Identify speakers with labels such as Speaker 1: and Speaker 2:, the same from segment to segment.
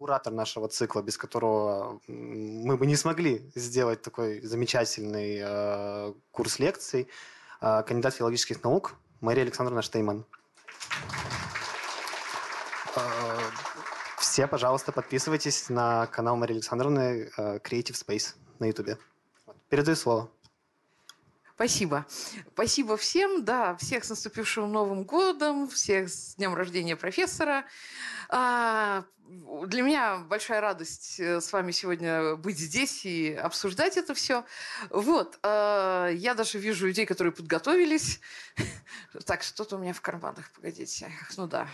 Speaker 1: куратор нашего цикла, без которого мы бы не смогли сделать такой замечательный э, курс лекций, э, кандидат филологических наук Мария Александровна Штейман. Э, все, пожалуйста, подписывайтесь на канал Марии Александровны э, Creative Space на YouTube. Передаю слово.
Speaker 2: Спасибо. Спасибо всем, да, всех с наступившим Новым годом, всех с днем рождения профессора. А, для меня большая радость э, с вами сегодня быть здесь и обсуждать это все. Вот, а, я даже вижу людей, которые подготовились. Так, что-то у меня в карманах, погодите. Ну да,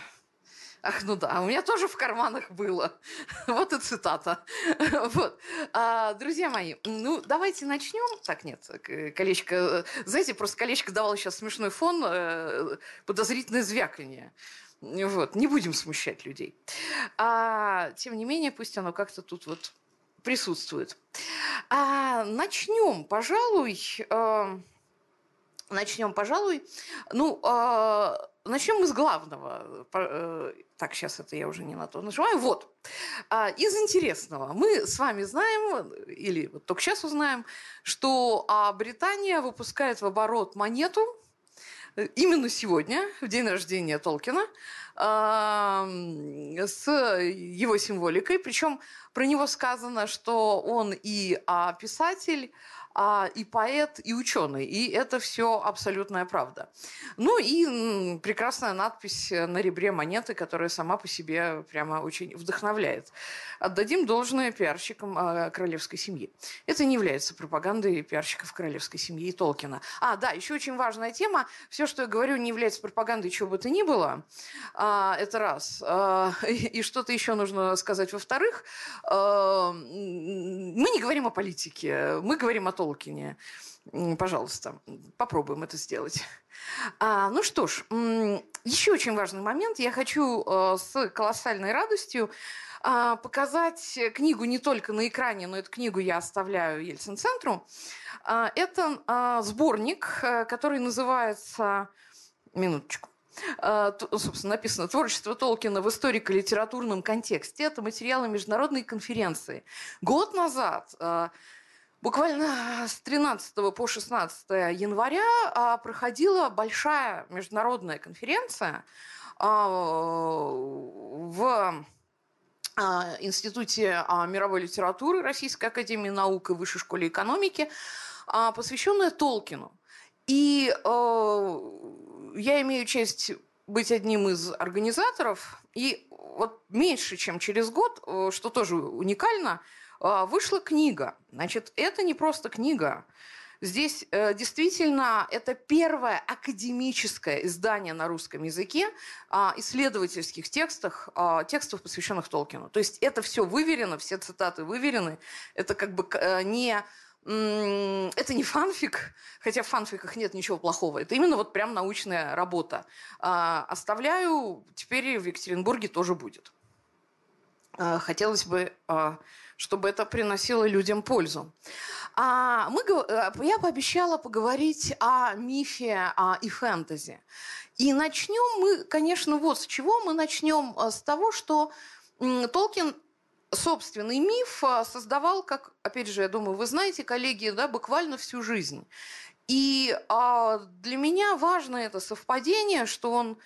Speaker 2: Ах, ну да, у меня тоже в карманах было. вот и цитата. вот. А, друзья мои, ну давайте начнем. Так, нет, колечко... Знаете, просто колечко давало сейчас смешной фон, э, подозрительное звяканье. Вот, не будем смущать людей. А, тем не менее, пусть оно как-то тут вот присутствует. А, начнем, пожалуй, э, начнем, пожалуй, ну, э, начнем с главного. Э, так, сейчас это я уже не на то нажимаю. Вот. А, из интересного. Мы с вами знаем, или вот только сейчас узнаем, что а, Британия выпускает в оборот монету, э, именно сегодня, в день рождения Толкина, а, с его символикой. Причем про него сказано, что он и писатель, а, и поэт, и ученый. И это все абсолютная правда. Ну и прекрасная надпись на ребре монеты, которая сама по себе прямо очень вдохновляет. Отдадим должное пиарщикам а, королевской семьи. Это не является пропагандой пиарщиков королевской семьи и Толкина. А, да, еще очень важная тема. Все, что я говорю, не является пропагандой чего бы то ни было. А, это раз. А, и что-то еще нужно сказать во-вторых. Мы не говорим о политике, мы говорим о Толкине. Толкине. Пожалуйста, попробуем это сделать. А, ну что ж, еще очень важный момент. Я хочу э, с колоссальной радостью а, показать книгу не только на экране, но эту книгу я оставляю Ельцин-центру. А, это а, сборник, э, который называется... Минуточку. Собственно, написано «Творчество Толкина в историко-литературном контексте». Это материалы международной конференции. Год назад Буквально с 13 по 16 января а, проходила большая международная конференция а, в а, Институте мировой литературы Российской академии наук и Высшей школе экономики, посвященная Толкину. И я имею честь быть одним из организаторов, и вот меньше, чем через год, что тоже уникально, вышла книга. Значит, это не просто книга. Здесь э, действительно это первое академическое издание на русском языке э, исследовательских текстов, э, текстов, посвященных Толкину. То есть это все выверено, все цитаты выверены. Это как бы э, не это не фанфик, хотя в фанфиках нет ничего плохого. Это именно вот прям научная работа. Оставляю, теперь в Екатеринбурге тоже будет. Хотелось бы чтобы это приносило людям пользу. А мы, э, я пообещала поговорить о мифе а, и фэнтези. И начнем мы, конечно, вот с чего. Мы начнем э, с того, что Толкин собственный миф э, создавал, как, опять же, я думаю, вы знаете, коллеги, да, буквально всю жизнь. И а, для меня важно это совпадение, что он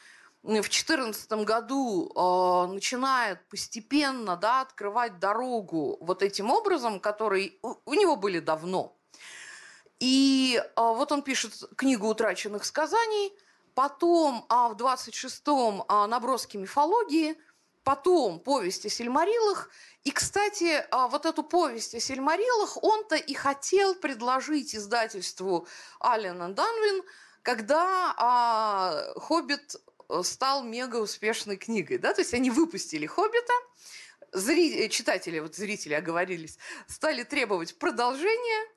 Speaker 2: в 2014 году э, начинает постепенно да, открывать дорогу вот этим образом, который у, у него были давно. И э, вот он пишет книгу утраченных сказаний, потом а в 26-м а, наброски мифологии, потом повесть о Сильмарилах. И, кстати, а, вот эту повесть о Сильмарилах он-то и хотел предложить издательству Аллена Данвин, когда а, «Хоббит» стал мега успешной книгой. Да? То есть они выпустили «Хоббита», зри... читатели, вот зрители оговорились, стали требовать продолжения,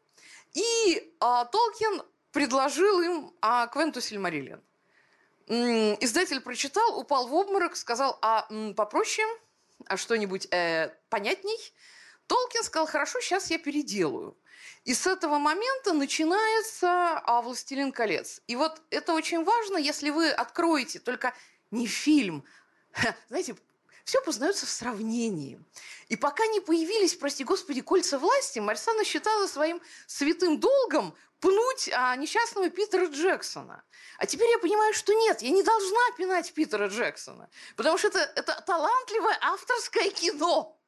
Speaker 2: и а, Толкин предложил им а, Квенту Сильмариллиан. Издатель прочитал, упал в обморок, сказал, а м, попроще, а что-нибудь э, понятней. Толкин сказал, хорошо, сейчас я переделаю. И с этого момента начинается а, «Властелин колец». И вот это очень важно, если вы откроете только не фильм, знаете, все познается в сравнении. И пока не появились, прости господи, кольца власти, Марсана считала своим святым долгом пнуть а, несчастного Питера Джексона. А теперь я понимаю, что нет, я не должна пинать Питера Джексона, потому что это, это талантливое авторское кино.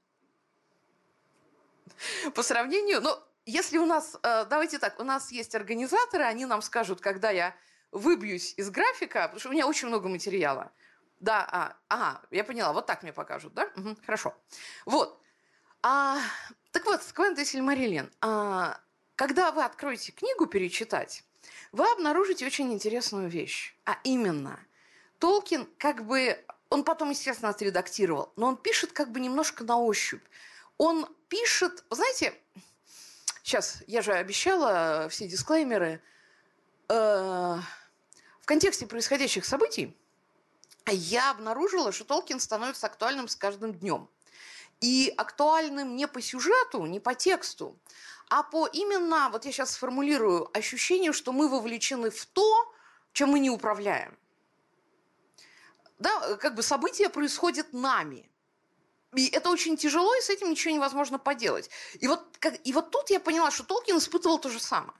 Speaker 2: По сравнению, ну, если у нас, э, давайте так, у нас есть организаторы, они нам скажут, когда я выбьюсь из графика, потому что у меня очень много материала. Да, а, ага, я поняла, вот так мне покажут, да? Угу, хорошо. Вот. А, так вот, Сквент и Сильмариллиан. А, когда вы откроете книгу перечитать, вы обнаружите очень интересную вещь. А именно, Толкин как бы... Он потом, естественно, отредактировал, но он пишет как бы немножко на ощупь. Он пишет... Знаете, сейчас, я же обещала все дисклеймеры. Э, в контексте происходящих событий я обнаружила, что Толкин становится актуальным с каждым днем. И актуальным не по сюжету, не по тексту, а по именно, вот я сейчас сформулирую, ощущению, что мы вовлечены в то, чем мы не управляем. Да, как бы события происходят нами. И это очень тяжело, и с этим ничего невозможно поделать. И вот, как, и вот тут я поняла, что Толкин испытывал то же самое.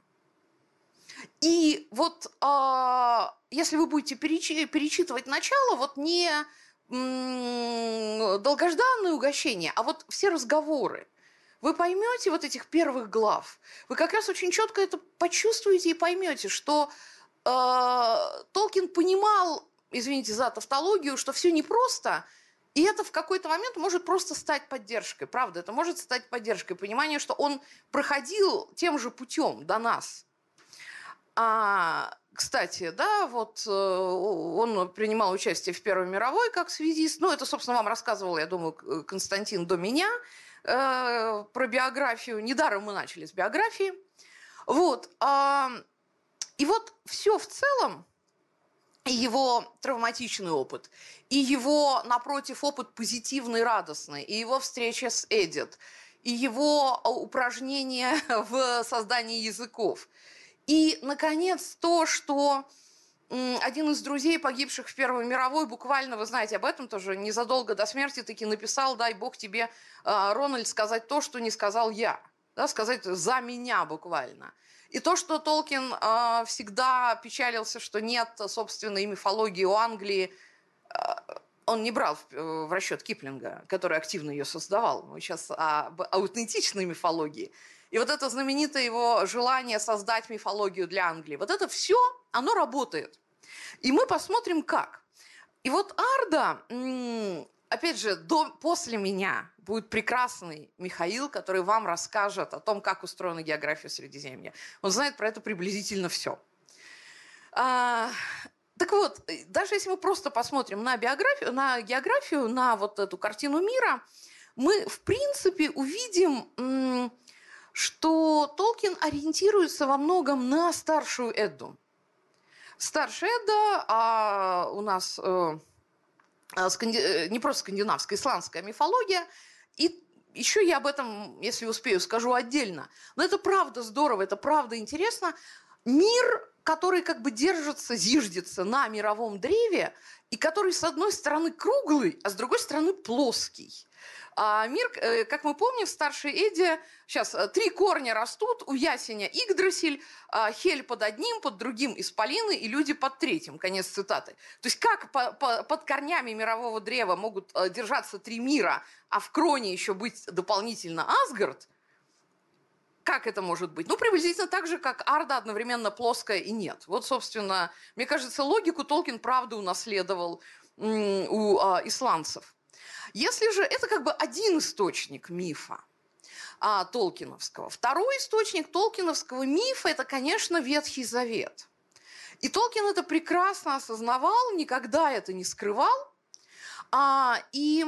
Speaker 2: И вот э, если вы будете перечи, перечитывать начало, вот не м- долгожданное угощение, а вот все разговоры, вы поймете вот этих первых глав, вы как раз очень четко это почувствуете и поймете, что э, Толкин понимал, извините за тавтологию, что все непросто, и это в какой-то момент может просто стать поддержкой. Правда, это может стать поддержкой. Понимание, что он проходил тем же путем до нас – а, кстати, да, вот э, он принимал участие в Первой мировой как связист. Ну, это, собственно, вам рассказывал, я думаю, Константин до меня э, про биографию. Недаром мы начали с биографии. Вот. Э, и вот все в целом, и его травматичный опыт, и его, напротив, опыт позитивный, радостный, и его встреча с Эдит, и его упражнения в создании языков – и, наконец, то, что один из друзей, погибших в Первой мировой, буквально, вы знаете об этом тоже, незадолго до смерти таки написал, дай бог тебе, а, Рональд, сказать то, что не сказал я. Да, сказать за меня буквально. И то, что Толкин э, всегда печалился, что нет собственной мифологии у Англии, э, он не брал в, в расчет Киплинга, который активно ее создавал. Мы сейчас об аутентичной мифологии. И вот это знаменитое его желание создать мифологию для Англии, вот это все, оно работает. И мы посмотрим, как. И вот Арда, опять же, до, после меня будет прекрасный Михаил, который вам расскажет о том, как устроена география Средиземья. Он знает про это приблизительно все. А, так вот, даже если мы просто посмотрим на биографию, на географию, на вот эту картину мира, мы, в принципе, увидим что Толкин ориентируется во многом на старшую Эдду. Старшая Эдда а у нас э, сканди... Э, не просто скандинавская, исландская мифология. И еще я об этом, если успею, скажу отдельно. Но это правда здорово, это правда интересно. Мир, который как бы держится, зиждется на мировом древе, и который с одной стороны круглый, а с другой стороны плоский. А мир, э, как мы помним, в старшей Эде сейчас э, три корня растут, у ясеня Игдрасиль, а Хель под одним, под другим Исполины и люди под третьим. Конец цитаты. То есть как по, по, под корнями мирового древа могут э, держаться три мира, а в кроне еще быть дополнительно Асгард, как это может быть? Ну, приблизительно так же, как Арда одновременно плоская и нет. Вот, собственно, мне кажется, логику Толкин правда унаследовал у а, исландцев. Если же это как бы один источник мифа, а, Толкиновского. Второй источник Толкиновского мифа – это, конечно, Ветхий Завет. И Толкин это прекрасно осознавал, никогда это не скрывал. А, и,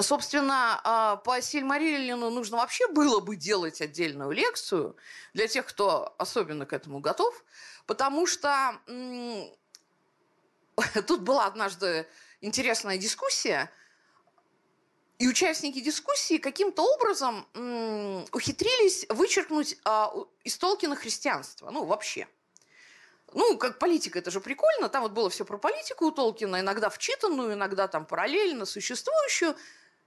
Speaker 2: собственно, а, по Сильмариллину нужно вообще было бы делать отдельную лекцию для тех, кто особенно к этому готов, потому что тут была однажды интересная дискуссия, и участники дискуссии каким-то образом м, ухитрились вычеркнуть а, из Толкина христианство. Ну, вообще. Ну, как политика, это же прикольно. Там вот было все про политику у Толкина, иногда вчитанную, иногда там параллельно существующую.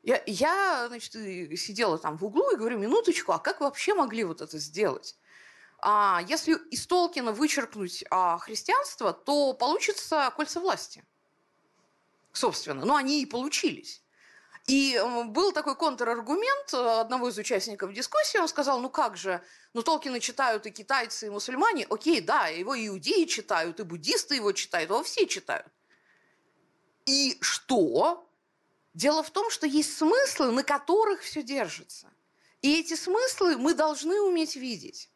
Speaker 2: Я, я, значит, сидела там в углу и говорю, минуточку, а как вообще могли вот это сделать? А если из Толкина вычеркнуть а, христианство, то получится кольца власти. Собственно. Но они и получились. И был такой контраргумент одного из участников дискуссии. Он сказал, ну как же, ну Толкина читают и китайцы, и мусульмане. Окей, да, его и иудеи читают, и буддисты его читают, его все читают. И что? Дело в том, что есть смыслы, на которых все держится. И эти смыслы мы должны уметь видеть.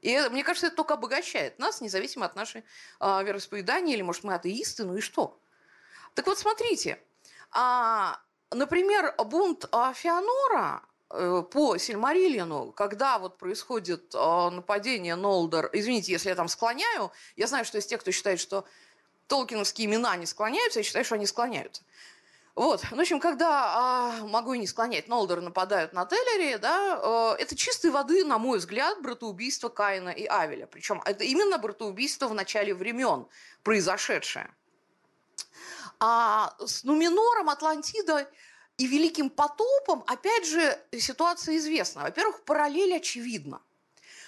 Speaker 2: И мне кажется, это только обогащает нас, независимо от нашей э, вероисповедания, или, может, мы атеисты, ну и что? Так вот, смотрите, а, например, бунт а, Феонора э, по Сильмариллину, когда вот происходит э, нападение Нолдер, извините, если я там склоняю, я знаю, что есть те, кто считает, что толкиновские имена не склоняются, я считаю, что они склоняются. Вот, ну, в общем, когда, а, могу и не склонять, Нолдер нападают на Теллери, да, э, это чистой воды, на мой взгляд, братоубийство Каина и Авеля. Причем это именно братоубийство в начале времен произошедшее. А с Нуминором, Атлантидой и Великим потопом, опять же, ситуация известна. Во-первых, параллель очевидна.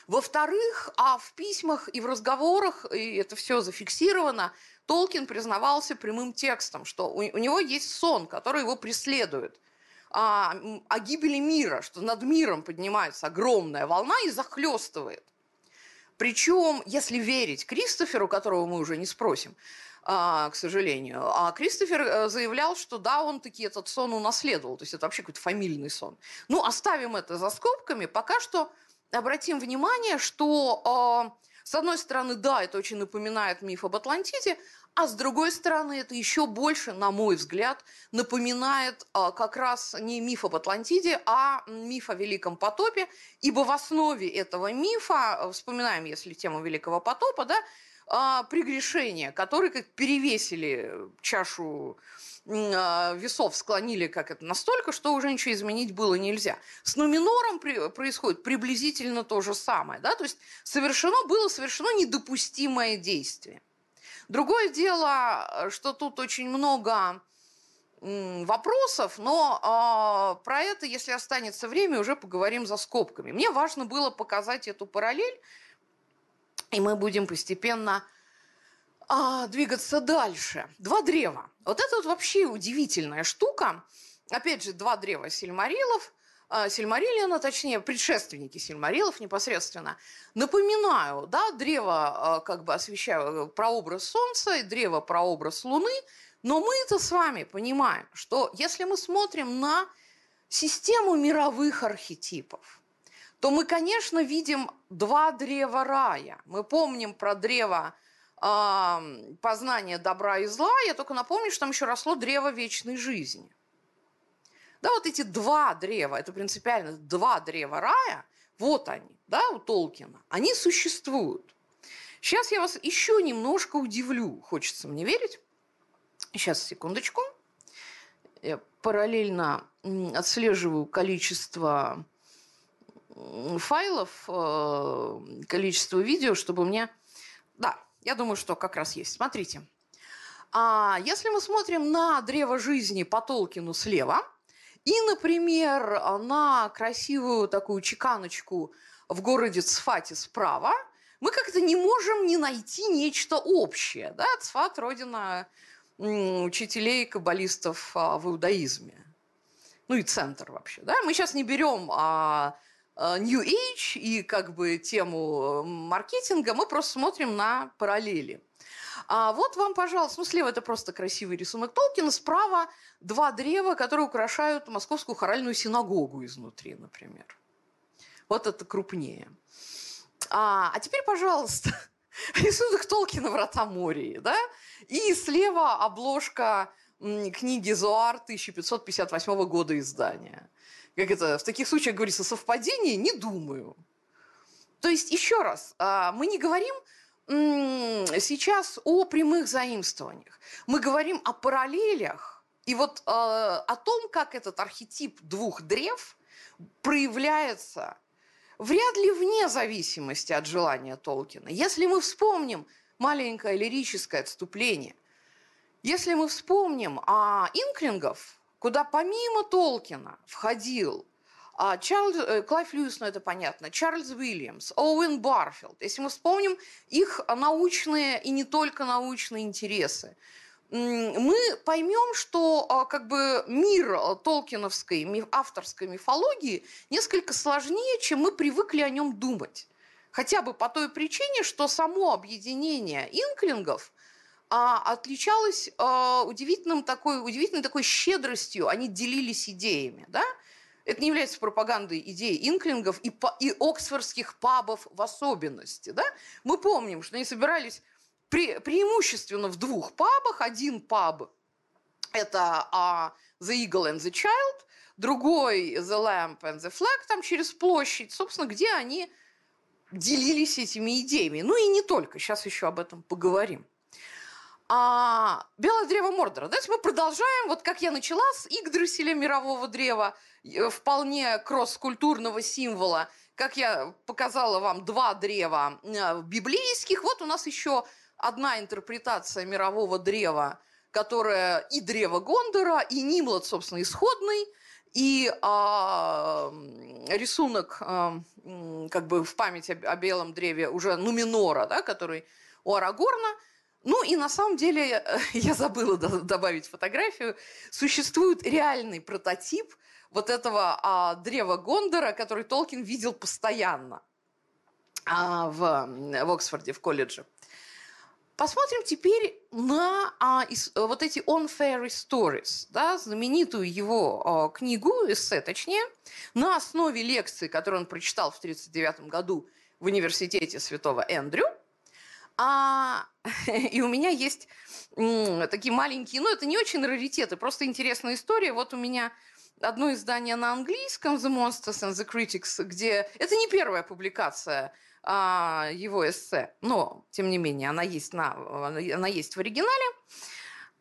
Speaker 2: Во-вторых, а в письмах и в разговорах, и это все зафиксировано, Толкин признавался прямым текстом, что у, у него есть сон, который его преследует. А, о гибели мира, что над миром поднимается огромная волна и захлестывает. Причем, если верить Кристоферу, которого мы уже не спросим, к сожалению, а Кристофер э, заявлял, что да, он таки этот сон унаследовал, то есть это вообще какой-то фамильный сон. Ну, оставим это за скобками, пока что обратим внимание, что а, с одной стороны, да, это очень напоминает миф об Атлантиде, а с другой стороны, это еще больше, на мой взгляд, напоминает а, как раз не миф об Атлантиде, а миф о Великом потопе, ибо в основе этого мифа, вспоминаем, если тему Великого потопа, да, а, прегрешения, которые как перевесили чашу а, весов склонили как это настолько, что уже ничего изменить было нельзя. С Нуминором при, происходит приблизительно то же самое. Да? То есть совершено было совершено недопустимое действие. Другое дело, что тут очень много вопросов, но э, про это, если останется время, уже поговорим за скобками. Мне важно было показать эту параллель, и мы будем постепенно э, двигаться дальше. Два древа. Вот это вот вообще удивительная штука. Опять же, два древа Сильмарилов – а, Сильмариллиана, точнее, предшественники Сильмарилов непосредственно. Напоминаю, да, древо а, как бы освещаю э, прообраз Солнца и древо прообраз Луны, но мы-то с вами понимаем, что если мы смотрим на систему мировых архетипов, то мы, конечно, видим два древа рая. Мы помним про древо э, познания добра и зла. Я только напомню, что там еще росло древо вечной жизни. Да, вот эти два древа, это принципиально два древа рая, вот они, да, у Толкина, они существуют. Сейчас я вас еще немножко удивлю, хочется мне верить. Сейчас, секундочку. Я параллельно отслеживаю количество файлов, э, количество видео, чтобы мне... Да, я думаю, что как раз есть. Смотрите. А если мы смотрим на древо жизни по Толкину слева – и, например, на красивую такую чеканочку в городе Цфате справа мы как-то не можем не найти нечто общее. Да? Цфат – родина учителей каббалистов а, в иудаизме. Ну и центр вообще. Да? Мы сейчас не берем а, New Age и как бы тему маркетинга, мы просто смотрим на параллели. А вот вам, пожалуйста, ну слева это просто красивый рисунок Толкина, справа два древа, которые украшают Московскую хоральную синагогу изнутри, например. Вот это крупнее. А, а теперь, пожалуйста, рисунок Толкина «Врата Мории», да? И слева обложка книги «Зоар» 1558 года издания. Как это в таких случаях говорится, совпадение? Не думаю. То есть, еще раз, а, мы не говорим сейчас о прямых заимствованиях. Мы говорим о параллелях и вот э, о том, как этот архетип двух древ проявляется вряд ли вне зависимости от желания Толкина. Если мы вспомним маленькое лирическое отступление, если мы вспомним о инклингов, куда помимо Толкина входил а Чарльз, э, Клайв Льюис, ну это понятно, Чарльз Уильямс, Оуэн Барфилд. Если мы вспомним их научные и не только научные интересы, мы поймем, что а, как бы мир а, толкиновской авторской мифологии несколько сложнее, чем мы привыкли о нем думать. Хотя бы по той причине, что само объединение инклингов а, отличалось а, удивительным такой, удивительной такой щедростью. Они делились идеями. Да? Это не является пропагандой идей инклингов и, и оксфордских пабов в особенности. Да? Мы помним, что они собирались пре, преимущественно в двух пабах. Один паб – это uh, The Eagle and the Child, другой The Lamp and the Flag, там через площадь, собственно, где они делились этими идеями. Ну и не только, сейчас еще об этом поговорим. А, Белое древо Мордора. Давайте мы продолжаем, вот как я начала с Игдрасиля мирового древа, э, вполне кросс-культурного символа, как я показала вам два древа э, библейских, вот у нас еще одна интерпретация мирового древа, которая и древо Гондора, и Нимлад, собственно, исходный, и а, рисунок а, как бы в память о, о белом древе уже Нуминора, да, который у Арагорна – ну и на самом деле, я забыла добавить фотографию, существует реальный прототип вот этого а, древа Гондора, который Толкин видел постоянно а, в, в Оксфорде, в колледже. Посмотрим теперь на а, ис, вот эти On Fairy Stories, да, знаменитую его а, книгу, эссе точнее, на основе лекции, которую он прочитал в 1939 году в университете Святого Эндрю – а, и у меня есть такие маленькие, ну это не очень раритеты, просто интересная история. Вот у меня одно издание на английском The Monsters and the Critics, где это не первая публикация а, его эссе, но тем не менее она есть на, она есть в оригинале.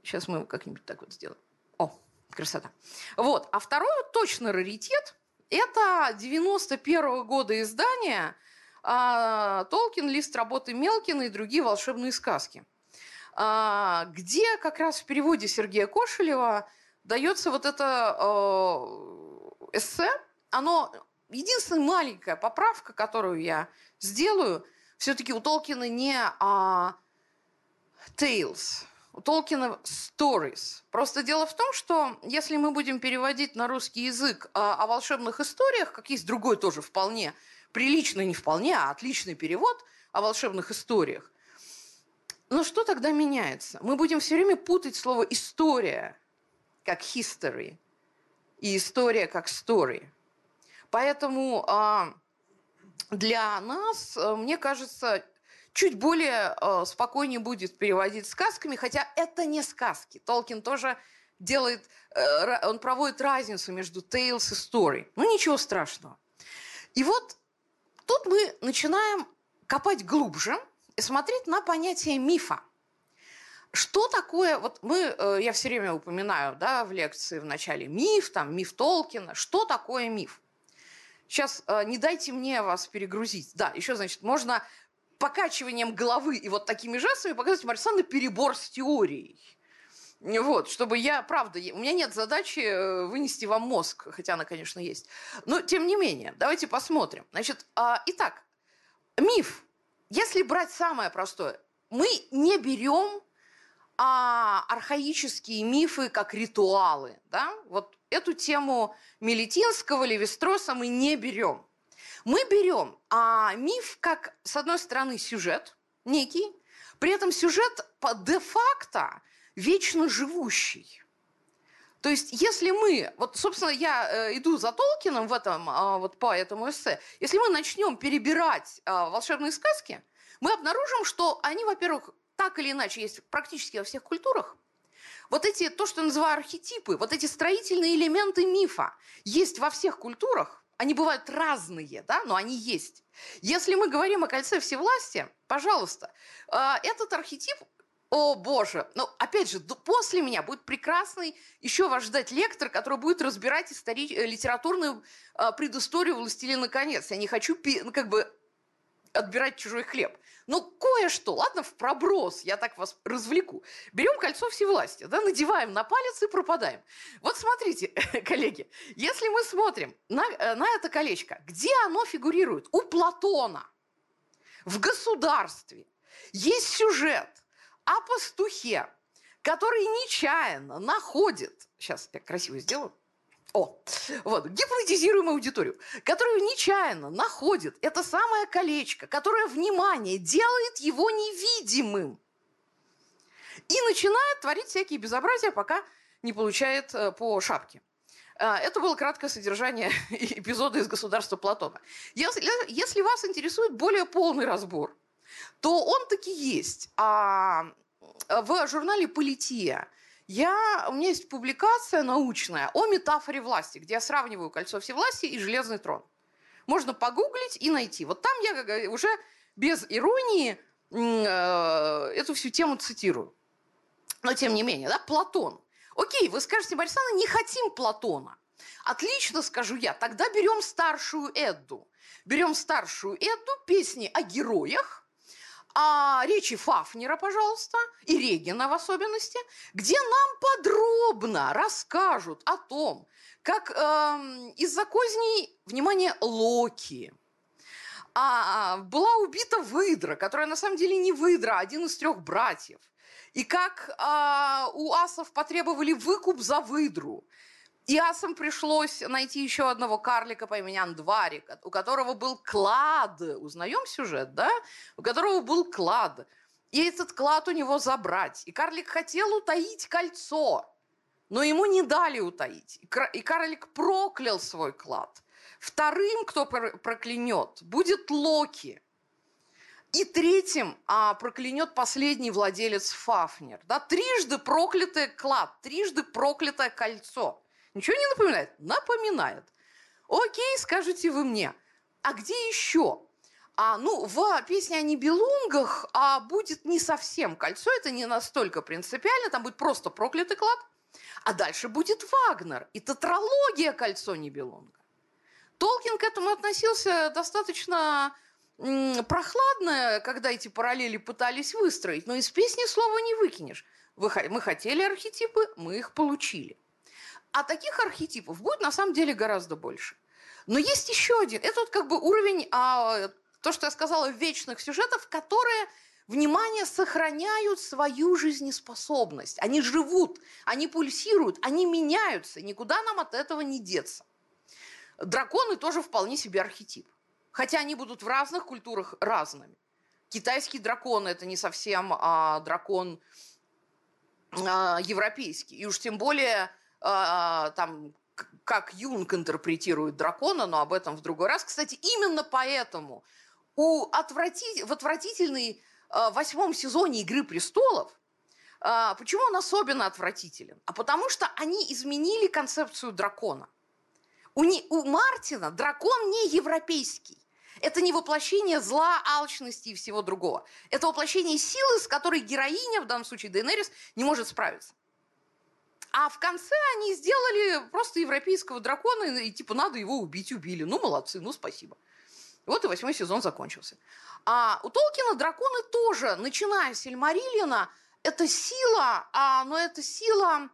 Speaker 2: Сейчас мы как-нибудь так вот сделаем. О, красота. Вот, а второй точно раритет. Это 91 -го года издание – а, Толкин, лист работы Мелкина и другие волшебные сказки, а, где как раз в переводе Сергея Кошелева дается вот это э, эссе. Оно единственная маленькая поправка, которую я сделаю, все-таки у Толкина не а, tales, у Толкина stories. Просто дело в том, что если мы будем переводить на русский язык о, о волшебных историях, как есть другой тоже вполне приличный не вполне, а отличный перевод о волшебных историях. Но что тогда меняется? Мы будем все время путать слово «история» как «history» и «история» как «story». Поэтому а, для нас, а, мне кажется, чуть более а, спокойнее будет переводить сказками, хотя это не сказки. Толкин тоже делает, э, он проводит разницу между tales и story. Ну, ничего страшного. И вот Тут мы начинаем копать глубже и смотреть на понятие мифа. Что такое, вот мы, э, я все время упоминаю, да, в лекции в начале миф, там, миф Толкина, что такое миф? Сейчас э, не дайте мне вас перегрузить. Да, еще, значит, можно покачиванием головы и вот такими жестами показать Марсана перебор с теорией. Вот, чтобы я, правда, у меня нет задачи э, вынести вам мозг, хотя она, конечно, есть. Но, тем не менее, давайте посмотрим. Значит, а, итак, миф. Если брать самое простое, мы не берем а, архаические мифы как ритуалы. Да? Вот эту тему Мелитинского, Левистроса мы не берем. Мы берем а, миф как, с одной стороны, сюжет некий, при этом сюжет де-факто вечно живущий. То есть, если мы, вот, собственно, я э, иду за Толкином в этом, э, вот по этому эссе, если мы начнем перебирать э, волшебные сказки, мы обнаружим, что они, во-первых, так или иначе есть практически во всех культурах. Вот эти, то, что я называю архетипы, вот эти строительные элементы мифа есть во всех культурах, они бывают разные, да, но они есть. Если мы говорим о кольце всевластия, пожалуйста, э, этот архетип о боже! Ну, опять же, после меня будет прекрасный еще вас ждать лектор, который будет разбирать истори... Э, литературную э, предысторию «Властелина конец». Я не хочу ну, как бы отбирать чужой хлеб. Но кое-что, ладно, в проброс, я так вас развлеку. Берем кольцо всевластия, да, надеваем на палец и пропадаем. Вот смотрите, коллеги, если мы смотрим на, э, на это колечко, где оно фигурирует? У Платона. В государстве. Есть сюжет о пастухе, который нечаянно находит... Сейчас я красиво сделаю. О, вот, гипнотизируем аудиторию, которую нечаянно находит это самое колечко, которое, внимание, делает его невидимым. И начинает творить всякие безобразия, пока не получает э, по шапке. Э, это было краткое содержание эпизода из «Государства Платона». Если, если вас интересует более полный разбор, то он таки есть. А в журнале «Полития» я, у меня есть публикация научная о метафоре власти, где я сравниваю кольцо всевластия и железный трон. Можно погуглить и найти. Вот там я уже без иронии э, эту всю тему цитирую. Но тем не менее, да, Платон. Окей, вы скажете, Мария не хотим Платона. Отлично, скажу я. Тогда берем старшую Эдду. Берем старшую Эдду, песни о героях, а, речи Фафнера, пожалуйста, и Регина в особенности, где нам подробно расскажут о том, как э, из-за козней, внимание, Локи, а, была убита выдра, которая на самом деле не выдра, а один из трех братьев. И как а, у асов потребовали выкуп за выдру. И асам пришлось найти еще одного карлика по имени Андварик, у которого был клад. Узнаем сюжет, да? У которого был клад. И этот клад у него забрать. И карлик хотел утаить кольцо, но ему не дали утаить. И карлик проклял свой клад. Вторым, кто проклянет, будет Локи. И третьим а, проклянет последний владелец Фафнер. Да? Трижды проклятый клад, трижды проклятое кольцо – Ничего не напоминает? Напоминает. Окей, скажите вы мне, а где еще? А, ну, в песне о Нибелунгах а, будет не совсем кольцо, это не настолько принципиально, там будет просто проклятый клад. А дальше будет Вагнер и тетралогия кольцо Нибелунга. Толкин к этому относился достаточно прохладно, когда эти параллели пытались выстроить, но из песни слова не выкинешь. Мы хотели архетипы, мы их получили. А таких архетипов будет на самом деле гораздо больше. Но есть еще один. Это вот как бы уровень, а, то, что я сказала, вечных сюжетов, которые, внимание, сохраняют свою жизнеспособность. Они живут, они пульсируют, они меняются. Никуда нам от этого не деться. Драконы тоже вполне себе архетип. Хотя они будут в разных культурах разными. Китайский дракон – это не совсем а, дракон а, европейский. И уж тем более а, там как Юнг интерпретирует дракона, но об этом в другой раз. Кстати, именно поэтому у отврати... в отвратительной э, восьмом сезоне «Игры престолов» почему он особенно отвратителен? А потому что они изменили концепцию дракона. У, не... у Мартина дракон не европейский. Это не воплощение зла, алчности и всего другого. Это воплощение силы, с которой героиня, в данном случае Дейнерис, не может справиться. А в конце они сделали просто европейского дракона, и типа надо его убить, убили. Ну, молодцы, ну, спасибо. Вот и восьмой сезон закончился. А у Толкина драконы тоже, начиная с Эльмариллина, это сила, а, но это сила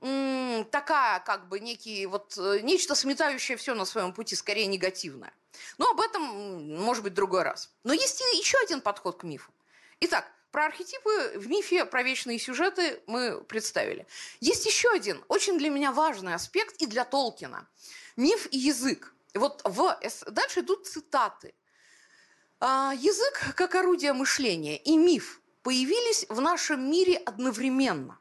Speaker 2: м, такая, как бы некий, вот, э, нечто сметающее все на своем пути, скорее негативное. Но об этом, может быть, другой раз. Но есть еще один подход к мифу. Итак, про архетипы в мифе, про вечные сюжеты мы представили. Есть еще один очень для меня важный аспект и для Толкина. Миф и язык. Вот в... Дальше идут цитаты. А, язык как орудие мышления и миф появились в нашем мире одновременно.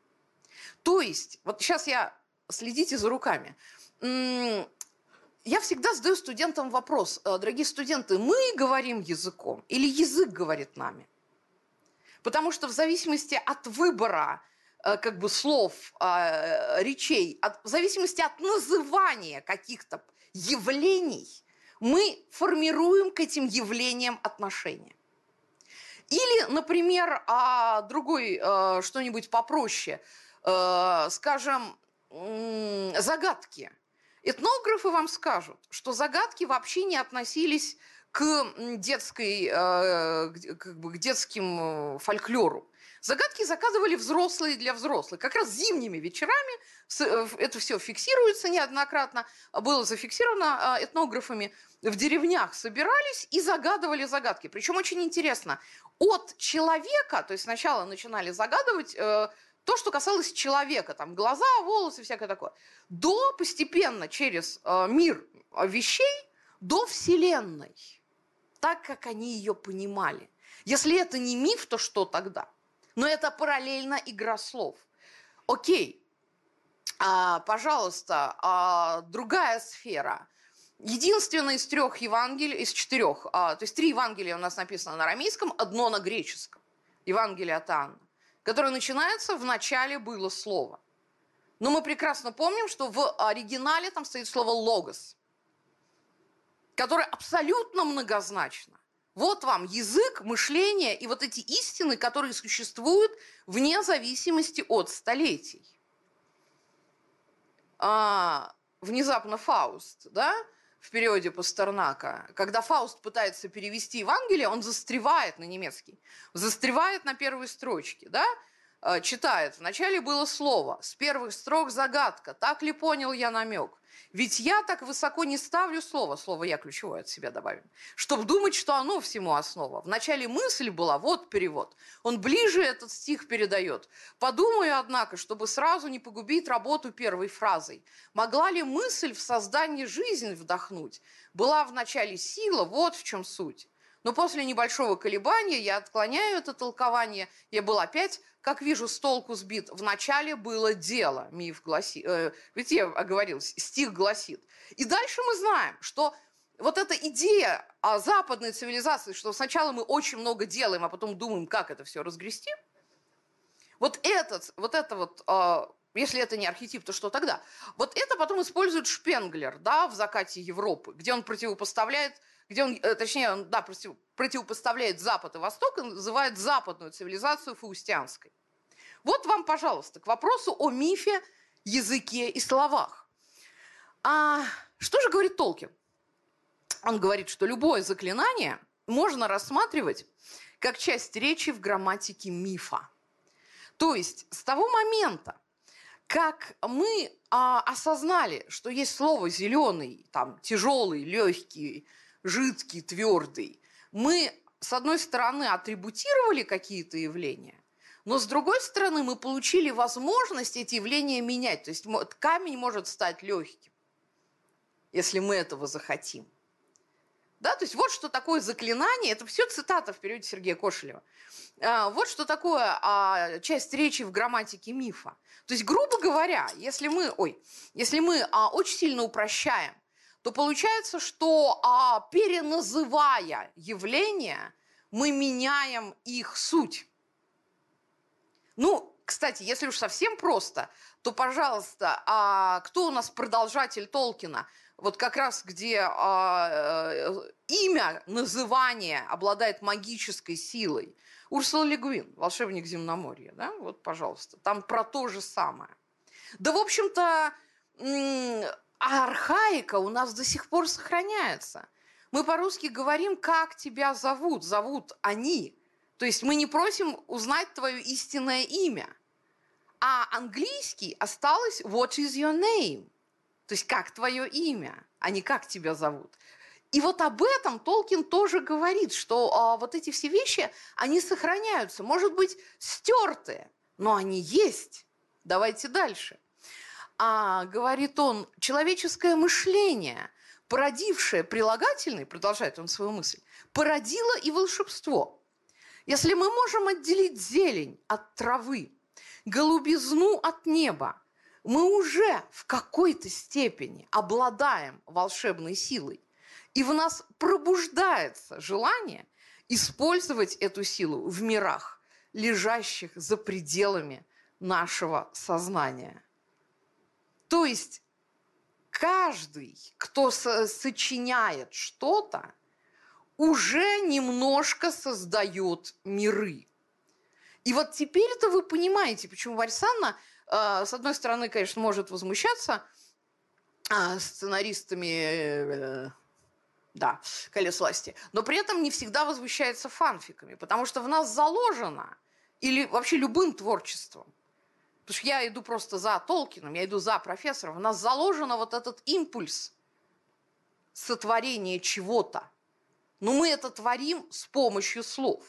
Speaker 2: То есть, вот сейчас я, следите за руками, я всегда задаю студентам вопрос, «Э, дорогие студенты, мы говорим языком или язык говорит нами? Потому что в зависимости от выбора э, как бы слов, э, речей, от, в зависимости от называния каких-то явлений, мы формируем к этим явлениям отношения. Или, например, а другой э, что-нибудь попроще, скажем, загадки. Этнографы вам скажут, что загадки вообще не относились к детской, как бы, к детским фольклору. Загадки загадывали взрослые для взрослых. Как раз зимними вечерами это все фиксируется неоднократно, было зафиксировано этнографами. В деревнях собирались и загадывали загадки. Причем очень интересно, от человека, то есть сначала начинали загадывать то, что касалось человека, там глаза, волосы, всякое такое, до постепенно через э, мир вещей до Вселенной, так как они ее понимали. Если это не миф, то что тогда? Но это параллельно игра слов. Окей, а, пожалуйста, а, другая сфера. Единственное из трех Евангелий, из четырех, а, то есть три Евангелия у нас написано на арамейском, одно на греческом. Евангелие от Анны которое начинается «в начале было слово». Но мы прекрасно помним, что в оригинале там стоит слово «логос», которое абсолютно многозначно. Вот вам язык, мышление и вот эти истины, которые существуют вне зависимости от столетий. А, внезапно Фауст, да, в периоде Пастернака, когда Фауст пытается перевести Евангелие, он застревает на немецкий, застревает на первой строчке, да, читает. Вначале было слово, с первых строк загадка, так ли понял я намек? Ведь я так высоко не ставлю слово, слово я ключевое от себя добавим, чтобы думать, что оно всему основа. Вначале мысль была, вот перевод. Он ближе этот стих передает. Подумаю, однако, чтобы сразу не погубить работу первой фразой. Могла ли мысль в создании жизни вдохнуть? Была вначале сила, вот в чем суть. Но после небольшого колебания я отклоняю это толкование. Я был опять, как вижу, с толку сбит. Вначале было дело, миф гласит. Э, ведь я оговорилась, стих гласит. И дальше мы знаем, что вот эта идея о западной цивилизации, что сначала мы очень много делаем, а потом думаем, как это все разгрести, вот этот, вот это вот, э, если это не архетип, то что тогда? Вот это потом использует Шпенглер, да, в «Закате Европы», где он противопоставляет где он, э, точнее, он, да, против, противопоставляет Запад и Восток и называет западную цивилизацию фаустианской. Вот вам, пожалуйста, к вопросу о мифе, языке и словах. А что же говорит Толкин? Он говорит, что любое заклинание можно рассматривать как часть речи в грамматике мифа. То есть с того момента, как мы а, осознали, что есть слово зеленый, там тяжелый, легкий, жидкий, твердый, мы, с одной стороны, атрибутировали какие-то явления, но с другой стороны, мы получили возможность эти явления менять. То есть камень может стать легким, если мы этого захотим. Да, то есть вот что такое заклинание, это все цитата в периоде Сергея Кошелева. А, вот что такое а, часть речи в грамматике мифа. То есть, грубо говоря, если мы, ой, если мы а, очень сильно упрощаем то получается, что а, переназывая явления, мы меняем их суть. Ну, кстати, если уж совсем просто, то, пожалуйста, а кто у нас продолжатель Толкина? Вот как раз где а, э, имя, называние обладает магической силой. Урсула Легуин, волшебник земноморья, да? Вот, пожалуйста, там про то же самое. Да, в общем-то, а архаика у нас до сих пор сохраняется. Мы по-русски говорим, как тебя зовут, зовут они. То есть мы не просим узнать твое истинное имя. А английский осталось what is your name? То есть как твое имя, а не как тебя зовут. И вот об этом Толкин тоже говорит, что а, вот эти все вещи, они сохраняются, может быть, стертые, но они есть. Давайте дальше а, говорит он, человеческое мышление, породившее прилагательный, продолжает он свою мысль, породило и волшебство. Если мы можем отделить зелень от травы, голубизну от неба, мы уже в какой-то степени обладаем волшебной силой. И в нас пробуждается желание использовать эту силу в мирах, лежащих за пределами нашего сознания. То есть каждый, кто со- сочиняет что-то, уже немножко создает миры. И вот теперь это вы понимаете, почему Варсанна, э, с одной стороны, конечно, может возмущаться э, сценаристами э, Да, колесо власти. Но при этом не всегда возмущается фанфиками, потому что в нас заложено, или вообще любым творчеством, потому что я иду просто за Толкином, я иду за профессором, в нас заложено вот этот импульс сотворения чего-то. Но мы это творим с помощью слов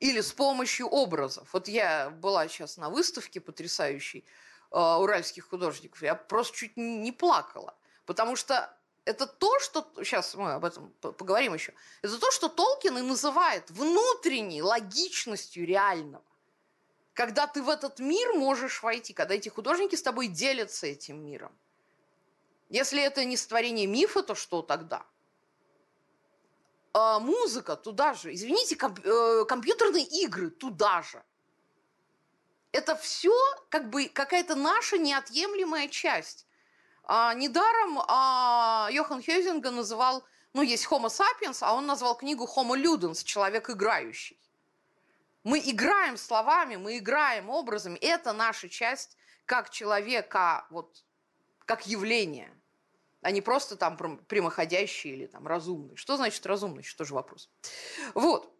Speaker 2: или с помощью образов. Вот я была сейчас на выставке потрясающей э, уральских художников, я просто чуть не плакала, потому что это то, что, сейчас мы об этом поговорим еще, это то, что Толкин и называет внутренней логичностью реального. Когда ты в этот мир можешь войти, когда эти художники с тобой делятся этим миром. Если это не створение мифа, то что тогда? а, музыка туда же. Извините, комп, э, компьютерные игры туда же. Это все как бы какая-то наша неотъемлемая часть. А, недаром а, Йохан Хейзинга называл, ну, есть Homo sapiens, а он назвал книгу Homo ludens, человек играющий. Мы играем словами, мы играем образами. Это наша часть как человека, вот, как явление – а не просто там прямоходящие или там разумные. Что значит разумный? Еще тоже вопрос. Вот.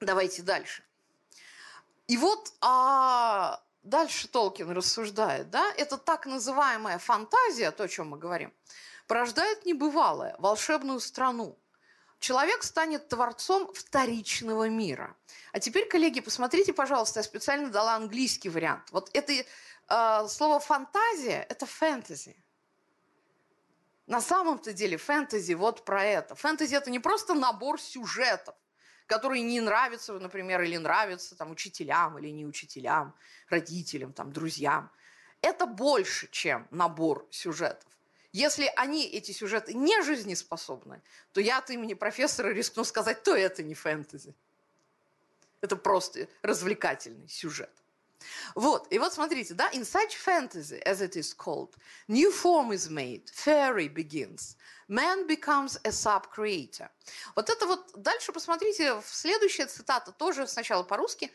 Speaker 2: Давайте дальше. И вот а, дальше Толкин рассуждает, да, это так называемая фантазия, то, о чем мы говорим, порождает небывалое, волшебную страну. Человек станет творцом вторичного мира. А теперь, коллеги, посмотрите, пожалуйста, я специально дала английский вариант. Вот это э, слово фантазия – это фэнтези. На самом-то деле фэнтези вот про это. Фэнтези это не просто набор сюжетов, которые не нравятся, например, или нравятся там учителям или не учителям, родителям, там, друзьям. Это больше, чем набор сюжетов. Если они, эти сюжеты, не жизнеспособны, то я от имени профессора рискну сказать, то это не фэнтези. Это просто развлекательный сюжет. Вот, и вот смотрите, да, in such fantasy, as it is called, new form is made, fairy begins, man becomes a sub-creator. Вот это вот, дальше посмотрите, следующая цитата, тоже сначала по-русски,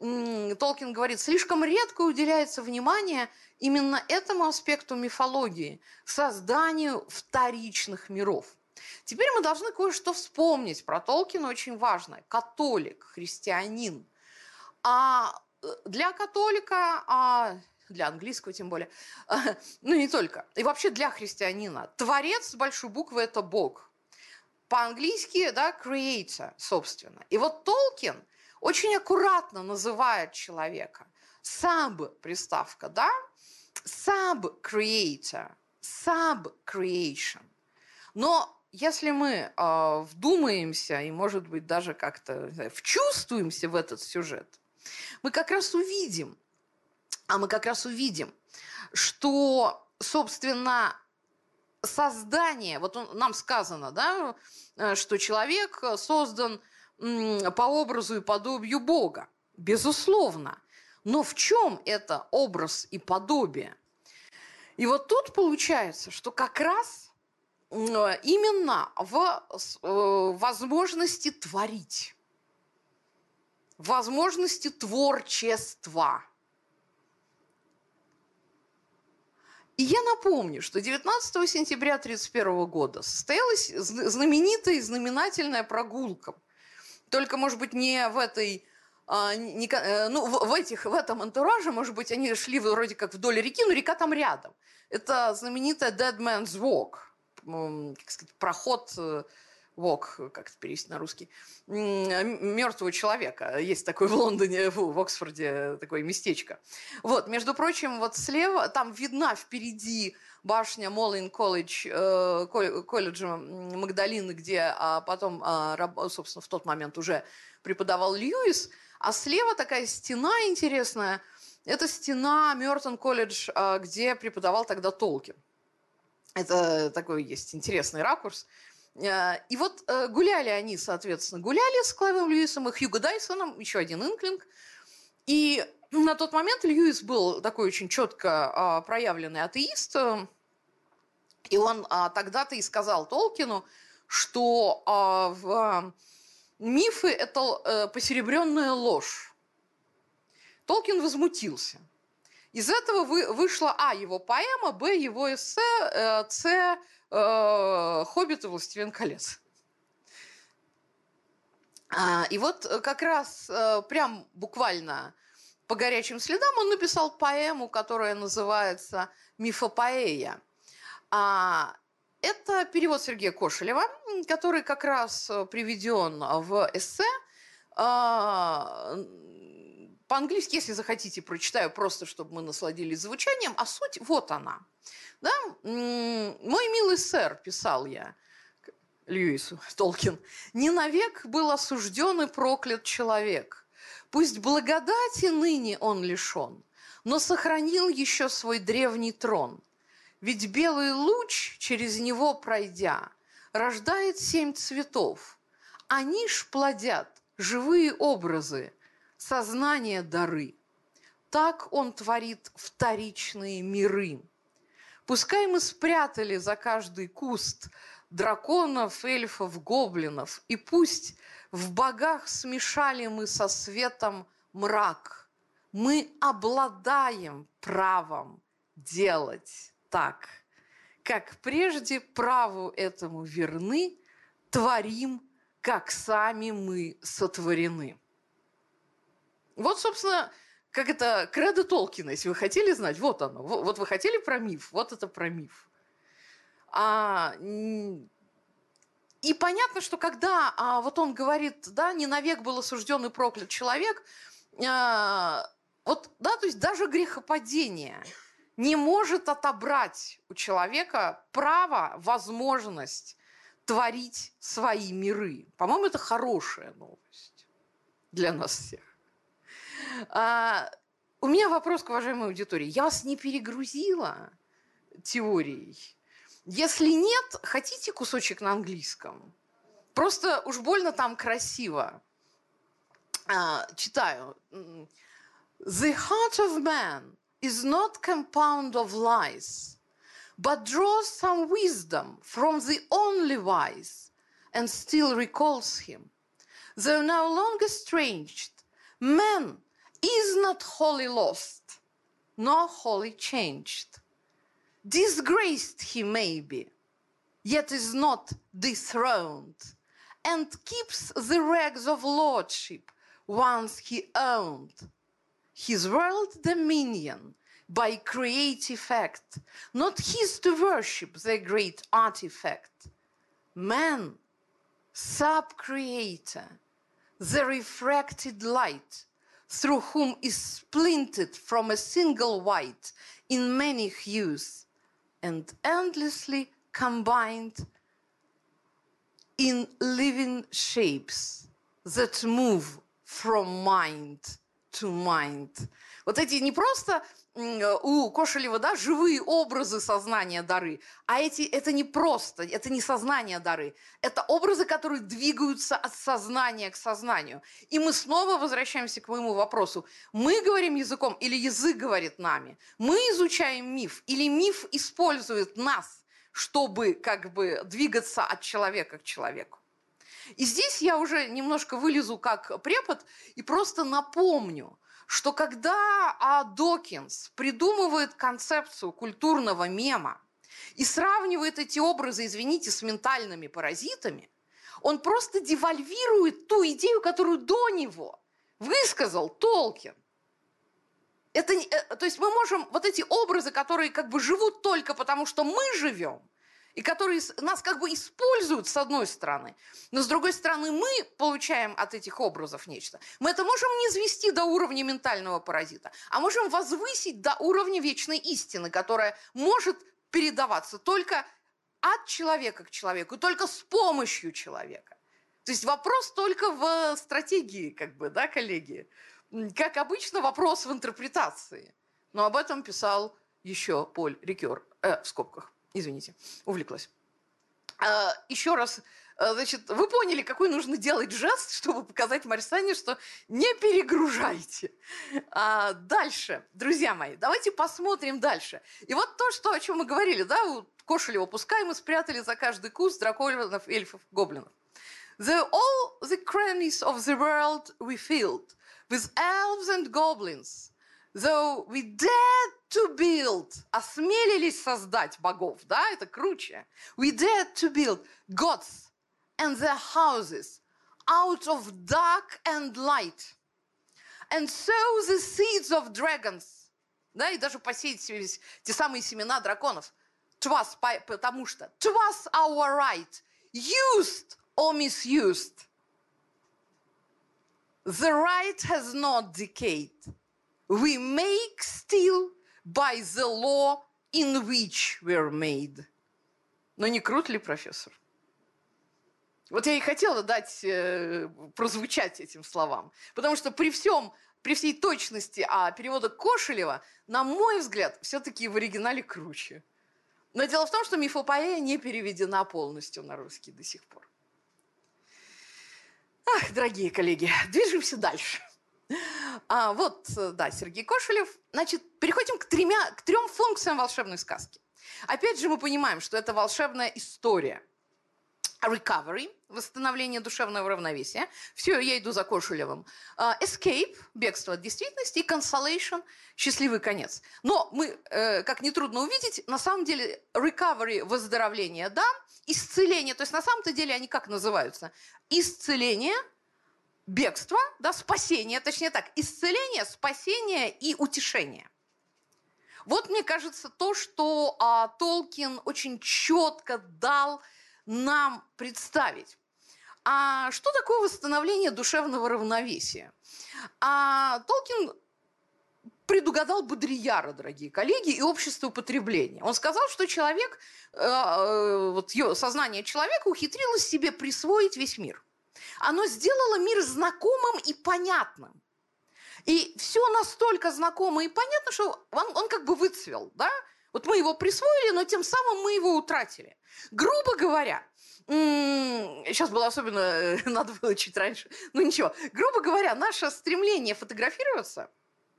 Speaker 2: Толкин говорит, слишком редко уделяется внимание именно этому аспекту мифологии, созданию вторичных миров. Теперь мы должны кое-что вспомнить про Толкина, очень важное. Католик, христианин. А для католика, а для английского тем более, ну не только, и вообще для христианина, творец с большой буквы – это Бог. По-английски, да, creator, собственно. И вот Толкин очень аккуратно называет человека. Sub приставка, да? Sub-creator, sub-creation. Но если мы э, вдумаемся и, может быть, даже как-то вчувствуемся в этот сюжет – мы как раз увидим, а мы как раз увидим, что, собственно, создание, вот он, нам сказано, да, э, что человек создан по образу и подобию Бога. Безусловно. Но в чем это образ и подобие? И вот тут получается, что как раз именно в э, возможности творить возможности творчества. И я напомню, что 19 сентября 1931 года состоялась знаменитая и знаменательная прогулка. Только, может быть, не в этой а, не, э, ну, в, в, этих, в этом антураже, может быть, они шли вроде как вдоль реки, но река там рядом. Это знаменитая Dead Man's Walk, как сказать, проход э, Вок, как это перевести на русский, мертвого человека. Есть такой в Лондоне, в Оксфорде такое местечко. Вот, между прочим, вот слева, там видна впереди башня Моллин колледж, э, колледжа Магдалины, где а потом, а, собственно, в тот момент уже преподавал Льюис, а слева такая стена интересная, это стена Мертон колледж, а, где преподавал тогда Толкин. Это такой есть интересный ракурс. Э, и вот э, гуляли они, соответственно, гуляли с Клайвом Льюисом и Хьюго Дайсоном, еще один инклинг. И на тот момент Льюис был такой очень четко проявленный атеист. И он а, тогда-то и сказал Толкину, что а, в мифы – это э, посеребренная ложь. Толкин возмутился. Из этого вы, вышла, а, его поэма, б, его эссе, с, э, «Хоббит» и «Властелин колец». А, и вот как раз э, прям буквально по горячим следам он написал поэму, которая называется «Мифопоэя». А, это перевод Сергея Кошелева, который как раз э, приведен в эссе. А, по-английски, если захотите, прочитаю просто, чтобы мы насладились звучанием. А суть вот она. Да? «Мой милый сэр», писал я, Льюису Толкин, «не навек был осужден и проклят человек» Пусть благодати ныне он лишен, но сохранил еще свой древний трон. Ведь белый луч, через него пройдя, рождает семь цветов. Они ж плодят живые образы, сознание дары. Так он творит вторичные миры. Пускай мы спрятали за каждый куст драконов, эльфов, гоблинов, и пусть в богах смешали мы со светом мрак. Мы обладаем правом делать так, как прежде праву этому верны, творим, как сами мы сотворены. Вот, собственно, как это кредо Толкина, если вы хотели знать, вот оно. Вот вы хотели про миф, вот это про миф. А и понятно, что когда а, вот он говорит, да, не навек был осужден и проклят человек, а, вот, да, то есть даже грехопадение не может отобрать у человека право, возможность творить свои миры. По-моему, это хорошая новость для нас всех. А, у меня вопрос к уважаемой аудитории. Я вас не перегрузила теорией? Если нет, хотите кусочек на английском? Просто уж больно там красиво. А, читаю. The heart of man is not compound of lies, but draws some wisdom from the only wise and still recalls him. Though no longer estranged, man is not wholly lost, nor wholly changed. Disgraced he may be, yet is not dethroned, and keeps the rags of lordship once he owned. His world dominion by creative act, not his to worship the great artifact. Man, sub-creator, the refracted light, through whom is splintered from a single white in many hues, and endlessly combined in living shapes that move from mind to mind. Вот эти не просто у Кошелева, да, живые образы сознания дары, а эти, это не просто, это не сознание дары, это образы, которые двигаются от сознания к сознанию. И мы снова возвращаемся к моему вопросу. Мы говорим языком или язык говорит нами? Мы изучаем миф или миф использует нас, чтобы как бы двигаться от человека к человеку? И здесь я уже немножко вылезу как препод и просто напомню – что когда а, Докинс придумывает концепцию культурного мема и сравнивает эти образы, извините, с ментальными паразитами, он просто девальвирует ту идею, которую до него высказал Толкин. Это, э, то есть мы можем вот эти образы, которые как бы живут только потому, что мы живем – и которые нас как бы используют с одной стороны, но с другой стороны мы получаем от этих образов нечто. Мы это можем не звести до уровня ментального паразита, а можем возвысить до уровня вечной истины, которая может передаваться только от человека к человеку, только с помощью человека. То есть вопрос только в стратегии, как бы, да, коллеги? Как обычно, вопрос в интерпретации. Но об этом писал еще Поль Рикер, э, в скобках. Извините, увлеклась. А, еще раз, а, значит, вы поняли, какой нужно делать жест, чтобы показать Марсане, что не перегружайте. А, дальше, друзья мои, давайте посмотрим дальше. И вот то, что, о чем мы говорили, да, у Кошелева, пускай мы спрятали за каждый куст драконов, эльфов, гоблинов. The, all the crannies of the world we filled with elves and goblins, though we dared to build, осмелились создать богов, да, это круче. We dared to build gods and their houses out of dark and light, and sow the seeds of dragons, да, и даже посеять те самые семена драконов. Trust, потому что trust our right, used or misused. The right has not decayed. We make still by the law in which we're made. Но не крут ли, профессор? Вот я и хотела дать э, прозвучать этим словам. Потому что при всем, при всей точности а перевода Кошелева, на мой взгляд, все-таки в оригинале круче. Но дело в том, что мифопоэя не переведена полностью на русский до сих пор. Ах, дорогие коллеги, движемся дальше. А, вот, да, Сергей Кошелев. Значит, переходим к, тремя, к трем функциям волшебной сказки. Опять же, мы понимаем, что это волшебная история. Recovery, восстановление душевного равновесия. Все, я иду за Кошелевым. Uh, escape, бегство от действительности. И consolation, счастливый конец. Но мы, э, как нетрудно увидеть, на самом деле recovery, выздоровление, да, исцеление. То есть на самом-то деле они как называются? Исцеление – бегство, да, спасение, точнее так, исцеление, спасение и утешение. Вот, мне кажется, то, что а, Толкин очень четко дал нам представить. А что такое восстановление душевного равновесия? А Толкин предугадал Бодрияра, дорогие коллеги, и общество употребления. Он сказал, что человек, э, э, вот сознание человека ухитрилось себе присвоить весь мир – оно сделало мир знакомым и понятным. И все настолько знакомо и понятно, что он, он как бы выцвел, да? Вот мы его присвоили, но тем самым мы его утратили. Грубо говоря, сейчас было особенно, э, надо было чуть раньше, ну ничего. Грубо говоря, наше стремление фотографироваться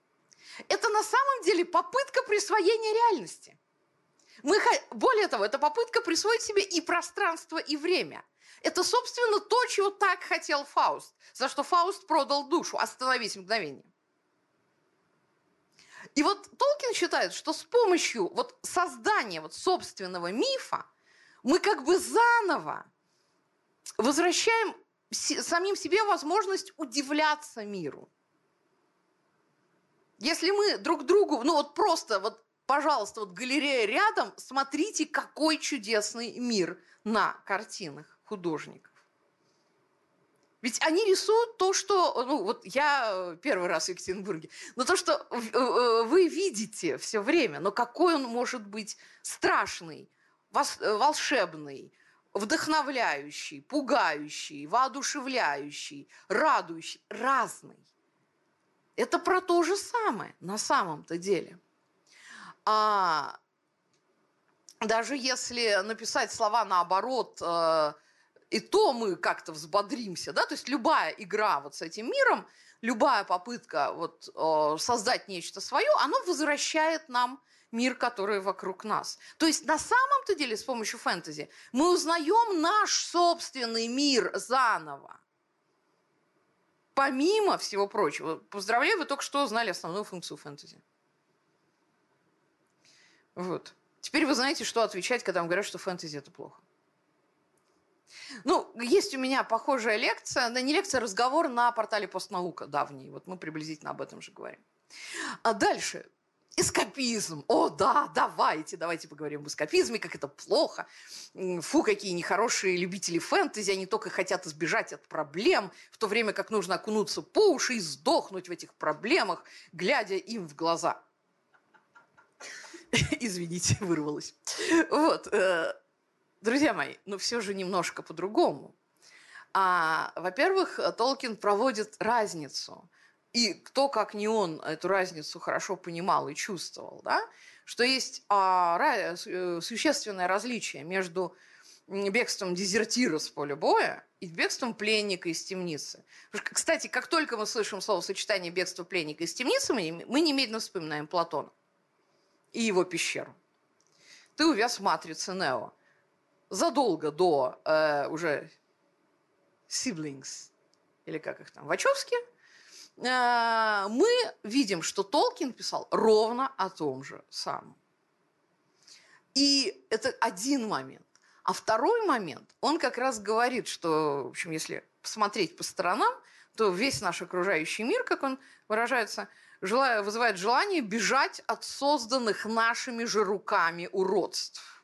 Speaker 2: – это на самом деле попытка присвоения реальности. Мы, более того, это попытка присвоить себе и пространство, и время – это, собственно, то, чего так хотел Фауст, за что Фауст продал душу. Остановись мгновение. И вот Толкин считает, что с помощью вот создания вот собственного мифа мы как бы заново возвращаем самим себе возможность удивляться миру. Если мы друг другу, ну вот просто вот, пожалуйста, вот галерея рядом, смотрите, какой чудесный мир на картинах художников. Ведь они рисуют то, что, ну вот я первый раз в Екатеринбурге, но то, что э, э, вы видите все время, но какой он может быть страшный, волшебный, вдохновляющий, пугающий, воодушевляющий, радующий, разный. Это про то же самое на самом-то деле. А даже если написать слова наоборот, э, и то мы как-то взбодримся, да, то есть любая игра вот с этим миром, любая попытка вот э, создать нечто свое, оно возвращает нам мир, который вокруг нас. То есть на самом-то деле с помощью фэнтези мы узнаем наш собственный мир заново. Помимо всего прочего, поздравляю, вы только что узнали основную функцию фэнтези. Вот. Теперь вы знаете, что отвечать, когда вам говорят, что фэнтези это плохо. Ну, есть у меня похожая лекция, да не лекция, а разговор на портале «Постнаука» давний. Вот мы приблизительно об этом же говорим. А дальше. Эскапизм. О, да, давайте, давайте поговорим об эскапизме, как это плохо. Фу, какие нехорошие любители фэнтези, они только хотят избежать от проблем, в то время как нужно окунуться по уши и сдохнуть в этих проблемах, глядя им в глаза. Извините, вырвалось. Вот. Друзья мои, но все же немножко по-другому. А, во-первых, Толкин проводит разницу. И кто, как не он, эту разницу хорошо понимал и чувствовал, да? что есть а, э, существенное различие между бегством дезертира с поля боя и бегством пленника из темницы. Кстати, как только мы слышим словосочетание бегства пленника из темницы, мы немедленно вспоминаем Платона и его пещеру. Ты увяз в матрице Нео задолго до э, уже siblings, или как их там, Вачовски, э, мы видим, что Толкин писал ровно о том же самом. И это один момент. А второй момент, он как раз говорит, что, в общем, если посмотреть по сторонам, то весь наш окружающий мир, как он выражается, желая, вызывает желание бежать от созданных нашими же руками уродств.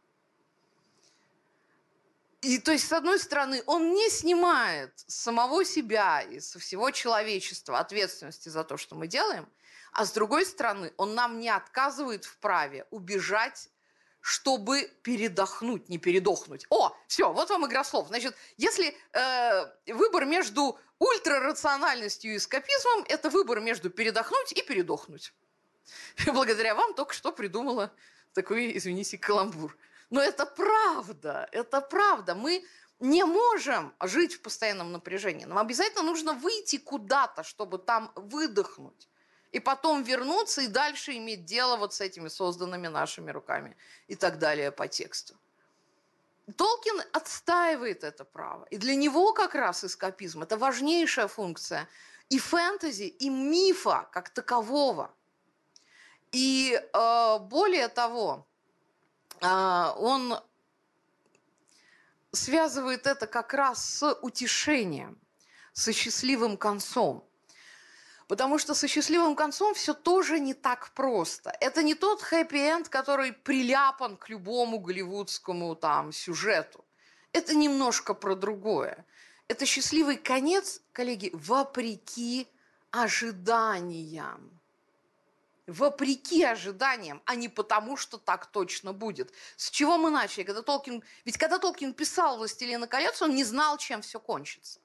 Speaker 2: И то есть, с одной стороны, он не снимает самого себя и со всего человечества ответственности за то, что мы делаем, а с другой стороны, он нам не отказывает в праве убежать чтобы передохнуть, не передохнуть. О, все, вот вам игра слов. Значит, если э, выбор между ультрарациональностью и эскапизмом, это выбор между передохнуть и передохнуть. Благодаря вам только что придумала такой, извините, каламбур. Но это правда, это правда. Мы не можем жить в постоянном напряжении. Нам обязательно нужно выйти куда-то, чтобы там выдохнуть. И потом вернуться и дальше иметь дело вот с этими созданными нашими руками и так далее по тексту. Толкин отстаивает это право. И для него как раз эскапизм – это важнейшая функция и фэнтези, и мифа как такового. И э, более того, он связывает это как раз с утешением, со счастливым концом. Потому что со счастливым концом все тоже не так просто. Это не тот хэппи-энд, который приляпан к любому голливудскому там сюжету. Это немножко про другое. Это счастливый конец, коллеги, вопреки ожиданиям вопреки ожиданиям, а не потому, что так точно будет. С чего мы начали? Когда Толкин... Ведь когда Толкин писал «Властелина колец», он не знал, чем все кончится.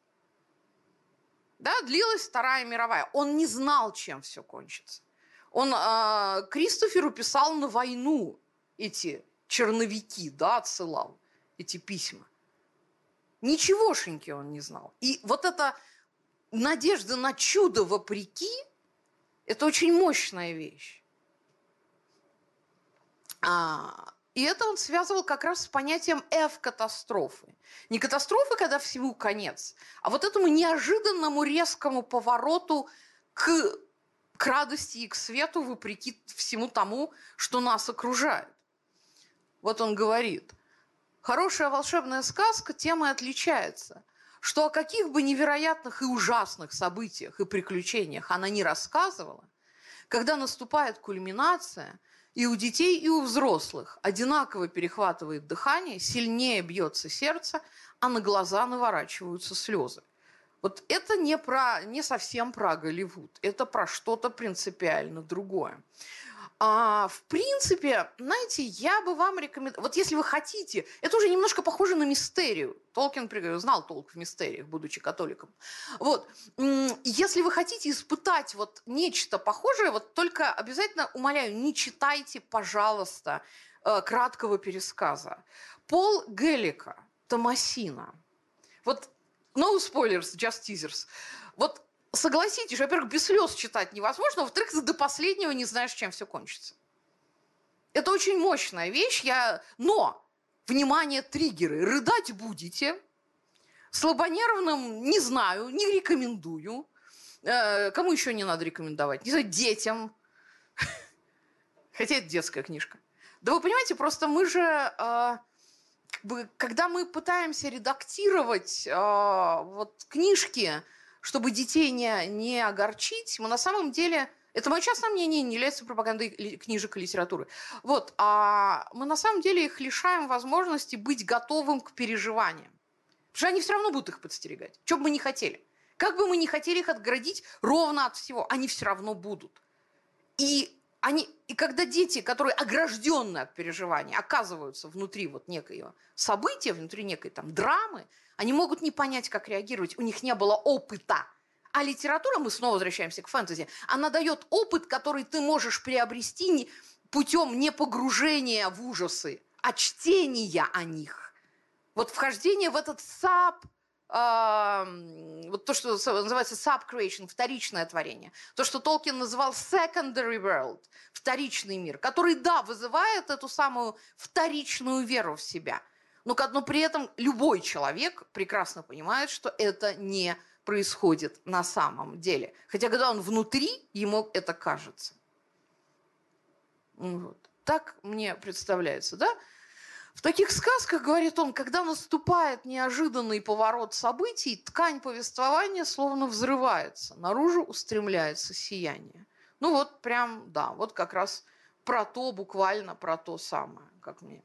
Speaker 2: Да, длилась Вторая мировая. Он не знал, чем все кончится. Он э, Кристоферу писал на войну эти черновики, да, отсылал эти письма. Ничегошеньки он не знал. И вот эта надежда на чудо вопреки – это очень мощная вещь. А, и это он связывал как раз с понятием F-катастрофы. Не катастрофы, когда всему конец, а вот этому неожиданному резкому повороту к, к радости и к свету, вопреки всему тому, что нас окружает. Вот он говорит, хорошая волшебная сказка тем и отличается – что о каких бы невероятных и ужасных событиях и приключениях она не рассказывала, когда наступает кульминация, и у детей, и у взрослых одинаково перехватывает дыхание, сильнее бьется сердце, а на глаза наворачиваются слезы. Вот это не, про, не совсем про Голливуд, это про что-то принципиально другое. А, в принципе, знаете, я бы вам рекомендовала... Вот если вы хотите... Это уже немножко похоже на мистерию. Толкин знал толк в мистериях, будучи католиком. Вот. Если вы хотите испытать вот нечто похожее, вот только обязательно, умоляю, не читайте, пожалуйста, э, краткого пересказа. Пол Геллика, Томасина. Вот no spoilers, just teasers. Вот согласитесь, во-первых, без слез читать невозможно, во-вторых, ты до последнего не знаешь, чем все кончится. Это очень мощная вещь, я... но, внимание, триггеры, рыдать будете, слабонервным не знаю, не рекомендую, э, кому еще не надо рекомендовать, не знаю, детям, хотя это детская книжка. Да вы понимаете, просто мы же, э, когда мы пытаемся редактировать э, вот книжки, чтобы детей не, не огорчить, мы на самом деле... Это мое частное мнение, не является пропагандой книжек и литературы. Вот, а мы на самом деле их лишаем возможности быть готовым к переживаниям. Потому что они все равно будут их подстерегать. Что бы мы ни хотели. Как бы мы ни хотели их отградить ровно от всего, они все равно будут. И, они, и когда дети, которые огражденные от переживаний, оказываются внутри вот некоего события, внутри некой там драмы, они могут не понять, как реагировать, у них не было опыта. А литература, мы снова возвращаемся к фэнтези, она дает опыт, который ты можешь приобрести путем не погружения в ужасы, а чтения о них. Вот вхождение в этот саб, э, вот то, что называется sub-creation, вторичное творение. То, что Толкин называл secondary world, вторичный мир, который, да, вызывает эту самую вторичную веру в себя – но, но при этом любой человек прекрасно понимает, что это не происходит на самом деле. Хотя когда он внутри, ему это кажется. Вот. Так мне представляется, да? В таких сказках, говорит он, когда наступает неожиданный поворот событий, ткань повествования словно взрывается, наружу устремляется сияние. Ну вот прям, да, вот как раз про то, буквально про то самое, как мне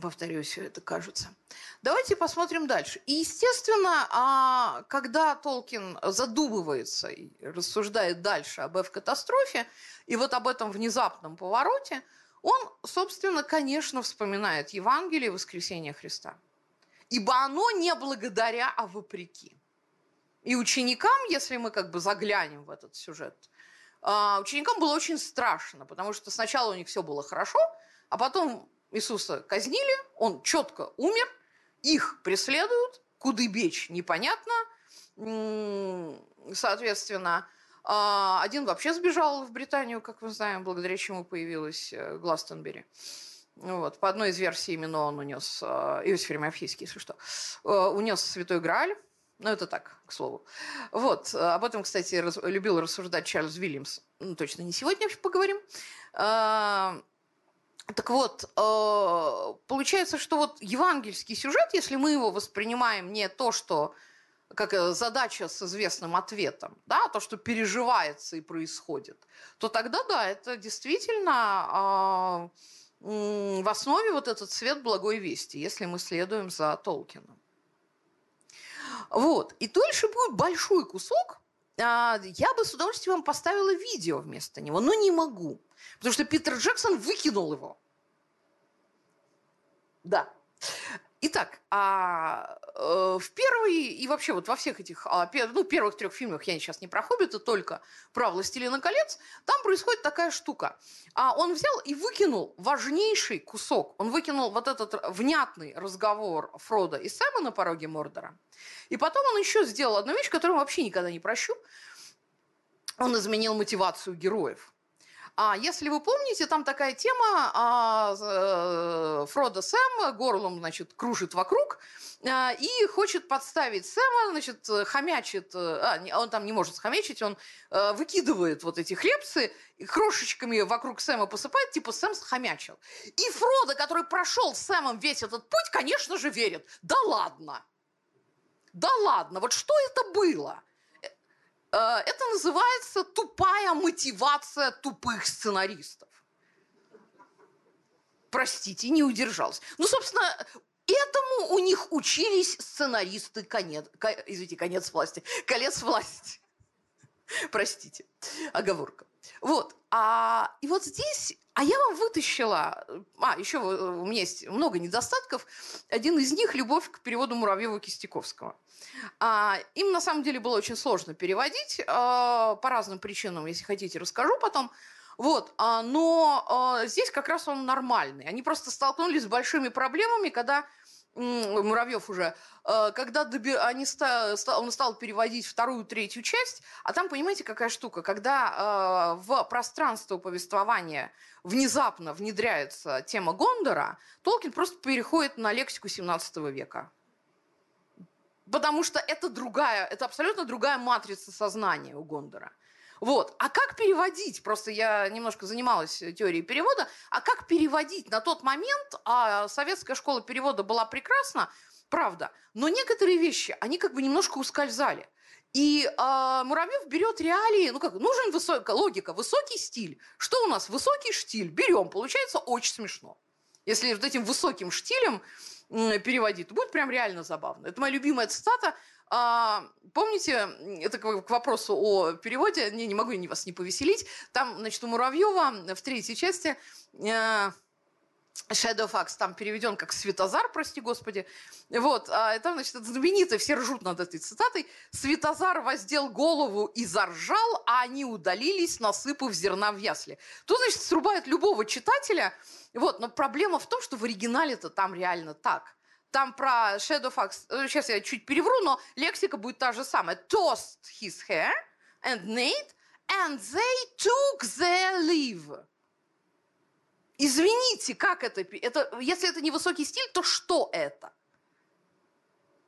Speaker 2: повторюсь, это кажется. Давайте посмотрим дальше. И, естественно, а, когда Толкин задумывается и рассуждает дальше об F-катастрофе, и вот об этом внезапном повороте – он, собственно, конечно, вспоминает Евангелие воскресения Христа. Ибо оно не благодаря, а вопреки. И ученикам, если мы как бы заглянем в этот сюжет, а, ученикам было очень страшно, потому что сначала у них все было хорошо, а потом Иисуса казнили, он четко умер, их преследуют, куды бечь непонятно, соответственно, один вообще сбежал в Британию, как мы знаем, благодаря чему появилась э, Гластонбери. Вот. По одной из версий именно он унес, э, Иосиф Ремофийский, если что, э, унес Святой Грааль. Ну, это так, к слову. Вот. Об этом, кстати, раз, любил рассуждать Чарльз Вильямс. Ну, точно не сегодня поговорим. А, так вот, получается, что вот евангельский сюжет, если мы его воспринимаем не то, что как э, задача с известным ответом, да, то, что переживается и происходит, то тогда, да, это действительно э, в основе вот этот свет благой вести, если мы следуем за Толкином. Вот. И дальше будет большой кусок, а, я бы с удовольствием вам поставила видео вместо него, но не могу, потому что Питер Джексон выкинул его. Да. Итак, а, э, в первой и вообще вот во всех этих а, пер, ну, первых трех фильмах я сейчас не про Хоббита, только про «Властелина колец», там происходит такая штука. А он взял и выкинул важнейший кусок. Он выкинул вот этот внятный разговор Фрода и Сэма на пороге Мордора. И потом он еще сделал одну вещь, которую вообще никогда не прощу. Он изменил мотивацию героев. А если вы помните, там такая тема, а, э, Фродо Сэм горлом, значит, кружит вокруг а, и хочет подставить Сэма, значит, хомячит, э, а, он там не может схомячить, он а, выкидывает вот эти хлебцы, крошечками вокруг Сэма посыпает, типа Сэм схомячил. И Фродо, который прошел с Сэмом весь этот путь, конечно же, верит. Да ладно! Да ладно, вот что это было? Э, это называется тупая мотивация тупых сценаристов. Простите, не удержался. Ну, собственно, этому у них учились сценаристы конец, извините, конец власти, колец власти. Простите, оговорка. Вот. А, и вот здесь, а я вам вытащила, а, еще у меня есть много недостатков. Один из них – любовь к переводу Муравьева-Кистяковского. А, им на самом деле было очень сложно переводить а, по разным причинам, если хотите, расскажу потом. Вот, а, но а, здесь как раз он нормальный. Они просто столкнулись с большими проблемами, когда Муравьев уже, э, когда доби... они ста... он стал переводить вторую, третью часть, а там, понимаете, какая штука, когда э, в пространство повествования внезапно внедряется тема Гондора, Толкин просто переходит на лексику 17 века. Потому что это другая, это абсолютно другая матрица сознания у Гондора. Вот. А как переводить? Просто я немножко занималась теорией перевода. А как переводить? На тот момент а советская школа перевода была прекрасна, правда, но некоторые вещи, они как бы немножко ускользали. И э, Муравьев берет реалии, ну как, нужен высокая логика, высокий стиль. Что у нас? Высокий штиль. Берем, получается очень смешно. Если вот этим высоким штилем переводить, то будет прям реально забавно. Это моя любимая цитата а, помните, это к вопросу о переводе, не, не могу не вас не повеселить. Там, значит, у Муравьева в третьей части э, Shadowfax там переведен как Светозар, прости господи. Вот, а там, значит, это знаменито, все ржут над этой цитатой. Светозар воздел голову и заржал, а они удалились, насыпав зерна в ясли. Тут, значит, срубает любого читателя. Вот, но проблема в том, что в оригинале-то там реально так. Там про Shadowfax, сейчас я чуть перевру, но лексика будет та же самая. Tossed his hair and neighed, and they took their leave. Извините, как это, это? Если это не высокий стиль, то что это?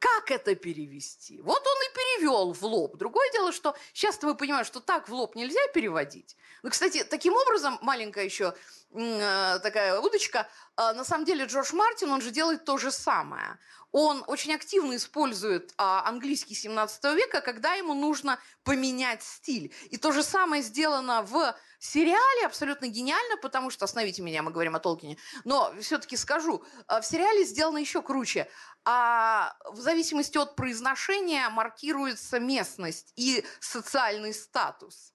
Speaker 2: Как это перевести? Вот он и перевел в лоб. Другое дело, что сейчас вы понимаете, что так в лоб нельзя переводить. Ну, кстати, таким образом, маленькая еще э, такая удочка, э, на самом деле Джордж Мартин, он же делает то же самое. Он очень активно использует а, английский 17 века, когда ему нужно поменять стиль. И то же самое сделано в сериале абсолютно гениально, потому что, остановите меня, мы говорим о Толкине, но все-таки скажу, в сериале сделано еще круче а в зависимости от произношения маркируется местность и социальный статус.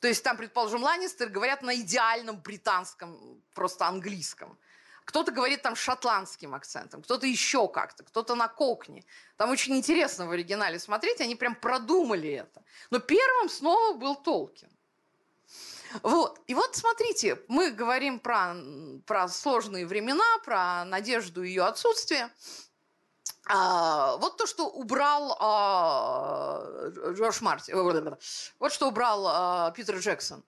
Speaker 2: То есть там, предположим, Ланнистер говорят на идеальном британском, просто английском. Кто-то говорит там шотландским акцентом, кто-то еще как-то, кто-то на кокне. Там очень интересно в оригинале смотреть, они прям продумали это. Но первым снова был Толкин. Вот. И вот смотрите, мы говорим про, про сложные времена, про надежду и ее отсутствие. А, вот то, что убрал а, Джордж Мартин, вот что убрал а, Питер Джексон.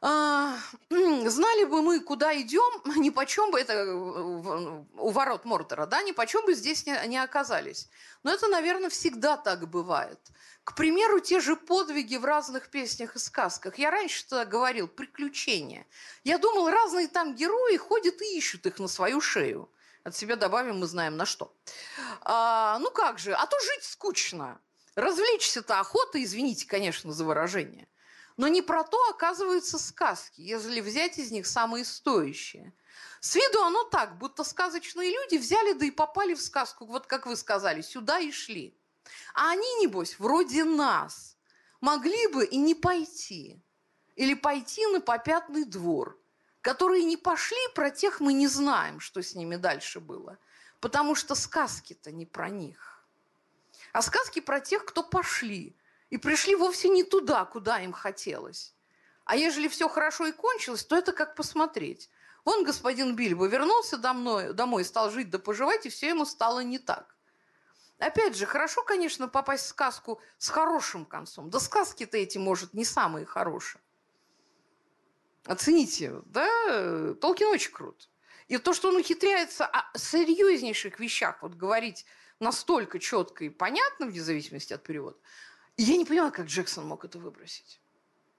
Speaker 2: А, знали бы мы, куда идем, ни почем бы это у ворот Мортера, да, ни почем бы здесь не, не оказались. Но это, наверное, всегда так бывает. К примеру, те же подвиги в разных песнях и сказках. Я раньше-то говорил приключения. Я думал, разные там герои ходят и ищут их на свою шею. От себя добавим, мы знаем на что. А, ну как же, а то жить скучно. Развлечься-то охота, извините, конечно, за выражение. Но не про то, оказываются, сказки, если взять из них самые стоящие. С виду оно так, будто сказочные люди взяли да и попали в сказку, вот как вы сказали, сюда и шли. А они, небось, вроде нас, могли бы и не пойти. Или пойти на попятный двор – которые не пошли, про тех мы не знаем, что с ними дальше было. Потому что сказки-то не про них. А сказки про тех, кто пошли. И пришли вовсе не туда, куда им хотелось. А ежели все хорошо и кончилось, то это как посмотреть. Вон господин Бильбо вернулся домой, домой стал жить да поживать, и все ему стало не так. Опять же, хорошо, конечно, попасть в сказку с хорошим концом. Да сказки-то эти, может, не самые хорошие. Оцените, да, Толкин очень крут. И то, что он ухитряется о серьезнейших вещах вот говорить настолько четко и понятно, вне зависимости от перевода, я не понимаю, как Джексон мог это выбросить.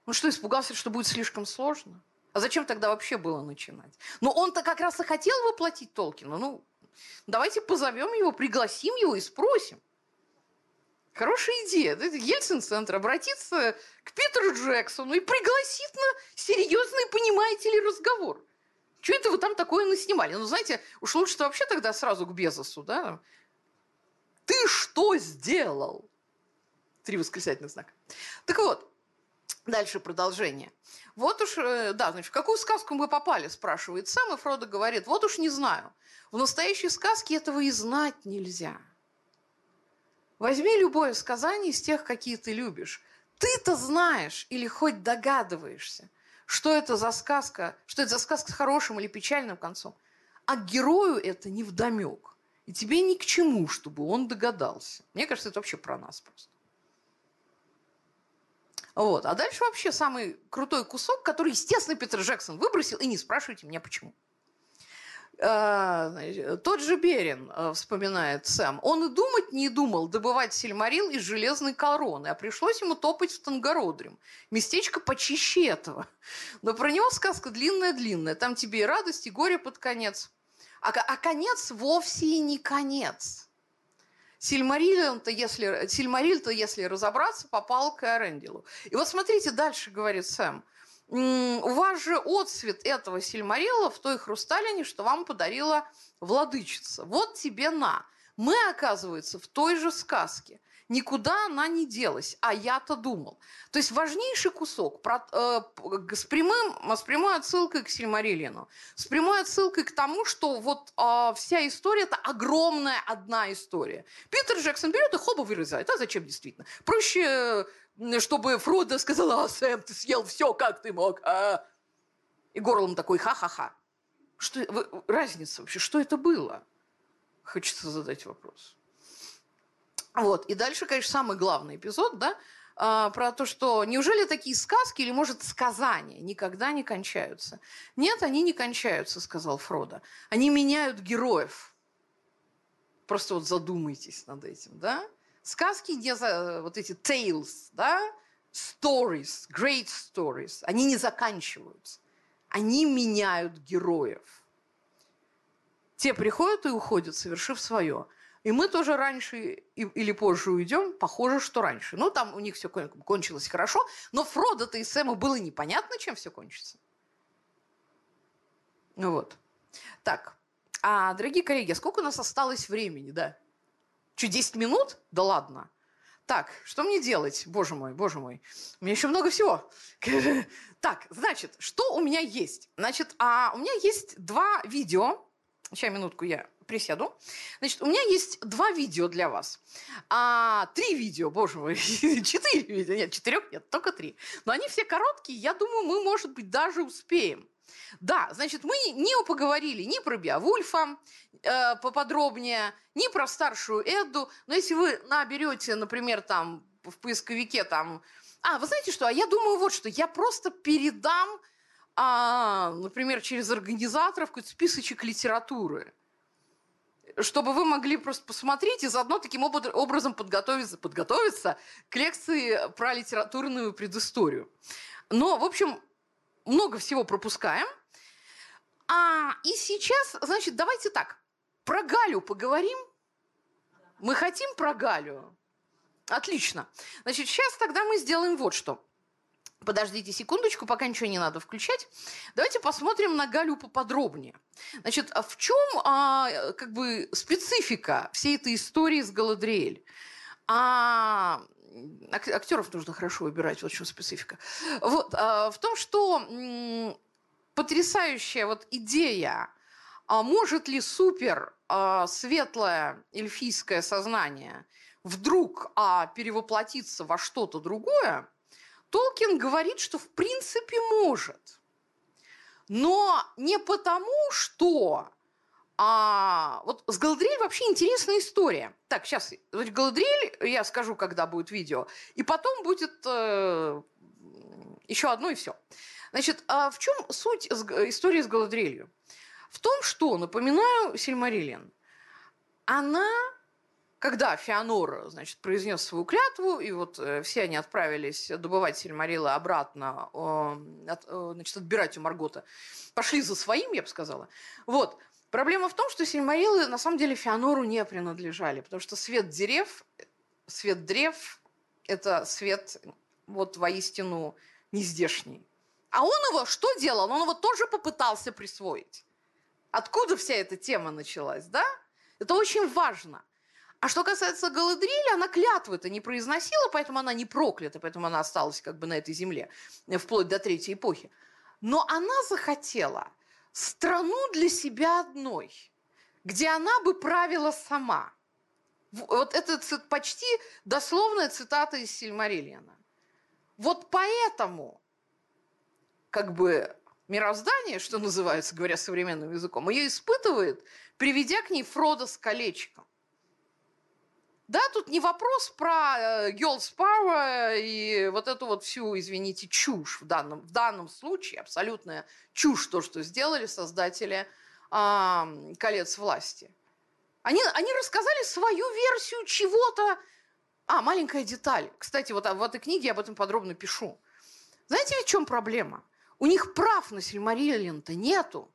Speaker 2: Он что, испугался, что будет слишком сложно? А зачем тогда вообще было начинать? Но он-то как раз и хотел воплотить Толкина. Ну, давайте позовем его, пригласим его и спросим. Хорошая идея. Ельцин-центр обратиться к Питеру Джексону и пригласит на серьезный, понимаете ли, разговор. Что это вы там такое наснимали? Ну, знаете, уж лучше-то вообще тогда сразу к Безосу, да? Ты что сделал? Три восклицательных знака. Так вот, дальше продолжение. Вот уж, э, да, значит, в какую сказку мы попали, спрашивает сам, и Фродо говорит, вот уж не знаю. В настоящей сказке этого и знать нельзя. Возьми любое сказание из тех, какие ты любишь. Ты-то знаешь или хоть догадываешься, что это за сказка, что это за сказка с хорошим или печальным концом. А герою это не вдомек. И тебе ни к чему, чтобы он догадался. Мне кажется, это вообще про нас просто. Вот. А дальше вообще самый крутой кусок, который, естественно, Питер Джексон выбросил, и не спрашивайте меня, почему. А, тот же Берин, а, вспоминает Сэм, он и думать не думал добывать сельмарил из железной короны, а пришлось ему топать в Тангородрим. Местечко почище этого. Но про него сказка длинная-длинная. Там тебе и радость, и горе под конец. А, а конец вовсе и не конец. Сильмариль-то, если, Сильмариль-то, если разобраться, попал к Эрендилу. И вот смотрите, дальше говорит Сэм – у вас же отцвет этого сильмарила в той хрусталине, что вам подарила владычица. Вот тебе на. Мы, оказывается, в той же сказке. Никуда она не делась, а я-то думал. То есть важнейший кусок про, э, с, прямым, с прямой отсылкой к Сильмариллину, с прямой отсылкой к тому, что вот э, вся история – это огромная одна история. Питер Джексон берет и хоба вырезает. А зачем действительно? Проще чтобы Фродо сказал, а, Сэм, ты съел все, как ты мог, а? И Горлом такой, ха-ха-ха. Что, разница вообще, что это было? Хочется задать вопрос. Вот, и дальше, конечно, самый главный эпизод, да, а, про то, что неужели такие сказки или, может, сказания никогда не кончаются? Нет, они не кончаются, сказал Фродо. Они меняют героев. Просто вот задумайтесь над этим, да? Сказки, не за, вот эти tales, да, stories, great stories, они не заканчиваются. Они меняют героев. Те приходят и уходят, совершив свое. И мы тоже раньше или позже уйдем, похоже, что раньше. Ну, там у них все кончилось хорошо, но Фродо-то и Сэму было непонятно, чем все кончится. Ну вот. Так, а, дорогие коллеги, сколько у нас осталось времени, да? Чуть 10 минут? Да ладно. Так, что мне делать? Боже мой, боже мой. У меня еще много всего. Так, значит, что у меня есть? Значит, а у меня есть два видео. Сейчас, минутку, я присяду. Значит, у меня есть два видео для вас. А, три видео, боже мой, четыре видео. Нет, четырех нет, только три. Но они все короткие, я думаю, мы, может быть, даже успеем. Да, значит, мы не поговорили ни про Биовульфа э, поподробнее, ни про старшую Эдду. Но если вы наберете, например, там в поисковике там... А, вы знаете что? А я думаю вот что. Я просто передам, а, например, через организаторов какой-то списочек литературы чтобы вы могли просто посмотреть и заодно таким образом подготовиться, подготовиться к лекции про литературную предысторию. Но, в общем, много всего пропускаем. А, и сейчас, значит, давайте так. Про Галю поговорим. Мы хотим про Галю. Отлично. Значит, сейчас тогда мы сделаем вот что. Подождите секундочку, пока ничего не надо включать. Давайте посмотрим на Галю поподробнее. Значит, а в чем а, как бы специфика всей этой истории с Галадриэль? А, актеров нужно хорошо выбирать, вот в чем специфика. Вот, а, в том, что потрясающая вот идея, а может ли супер а, светлое эльфийское сознание вдруг а, перевоплотиться во что-то другое, Толкин говорит, что в принципе может. Но не потому, что а вот с Галадриэль вообще интересная история. Так, сейчас, Галадриэль я скажу, когда будет видео, и потом будет э, еще одно и все. Значит, а в чем суть истории с Галадриэлью? В том, что, напоминаю, Сильмариллиан, она, когда Феонор, значит, произнес свою клятву, и вот э, все они отправились добывать Сильмарила обратно, э, от, э, значит, отбирать у Маргота, пошли за своим, я бы сказала, вот, Проблема в том, что Сильмарилы на самом деле Феонору не принадлежали, потому что свет дерев, свет древ – это свет вот воистину нездешний. А он его что делал? Он его тоже попытался присвоить. Откуда вся эта тема началась, да? Это очень важно. А что касается Галадриэля, она клятвы это не произносила, поэтому она не проклята, поэтому она осталась как бы на этой земле, вплоть до Третьей эпохи. Но она захотела – страну для себя одной, где она бы правила сама. Вот это почти дословная цитата из Сильмариллиана. Вот поэтому как бы мироздание, что называется, говоря современным языком, ее испытывает, приведя к ней Фрода с колечком. Да, тут не вопрос про э, girls power и вот эту вот всю, извините, чушь в данном, в данном случае, абсолютная чушь, то, что сделали создатели э, «Колец власти». Они, они рассказали свою версию чего-то. А, маленькая деталь. Кстати, вот в этой книге я об этом подробно пишу. Знаете, в чем проблема? У них прав на Сильмариллиан-то нету.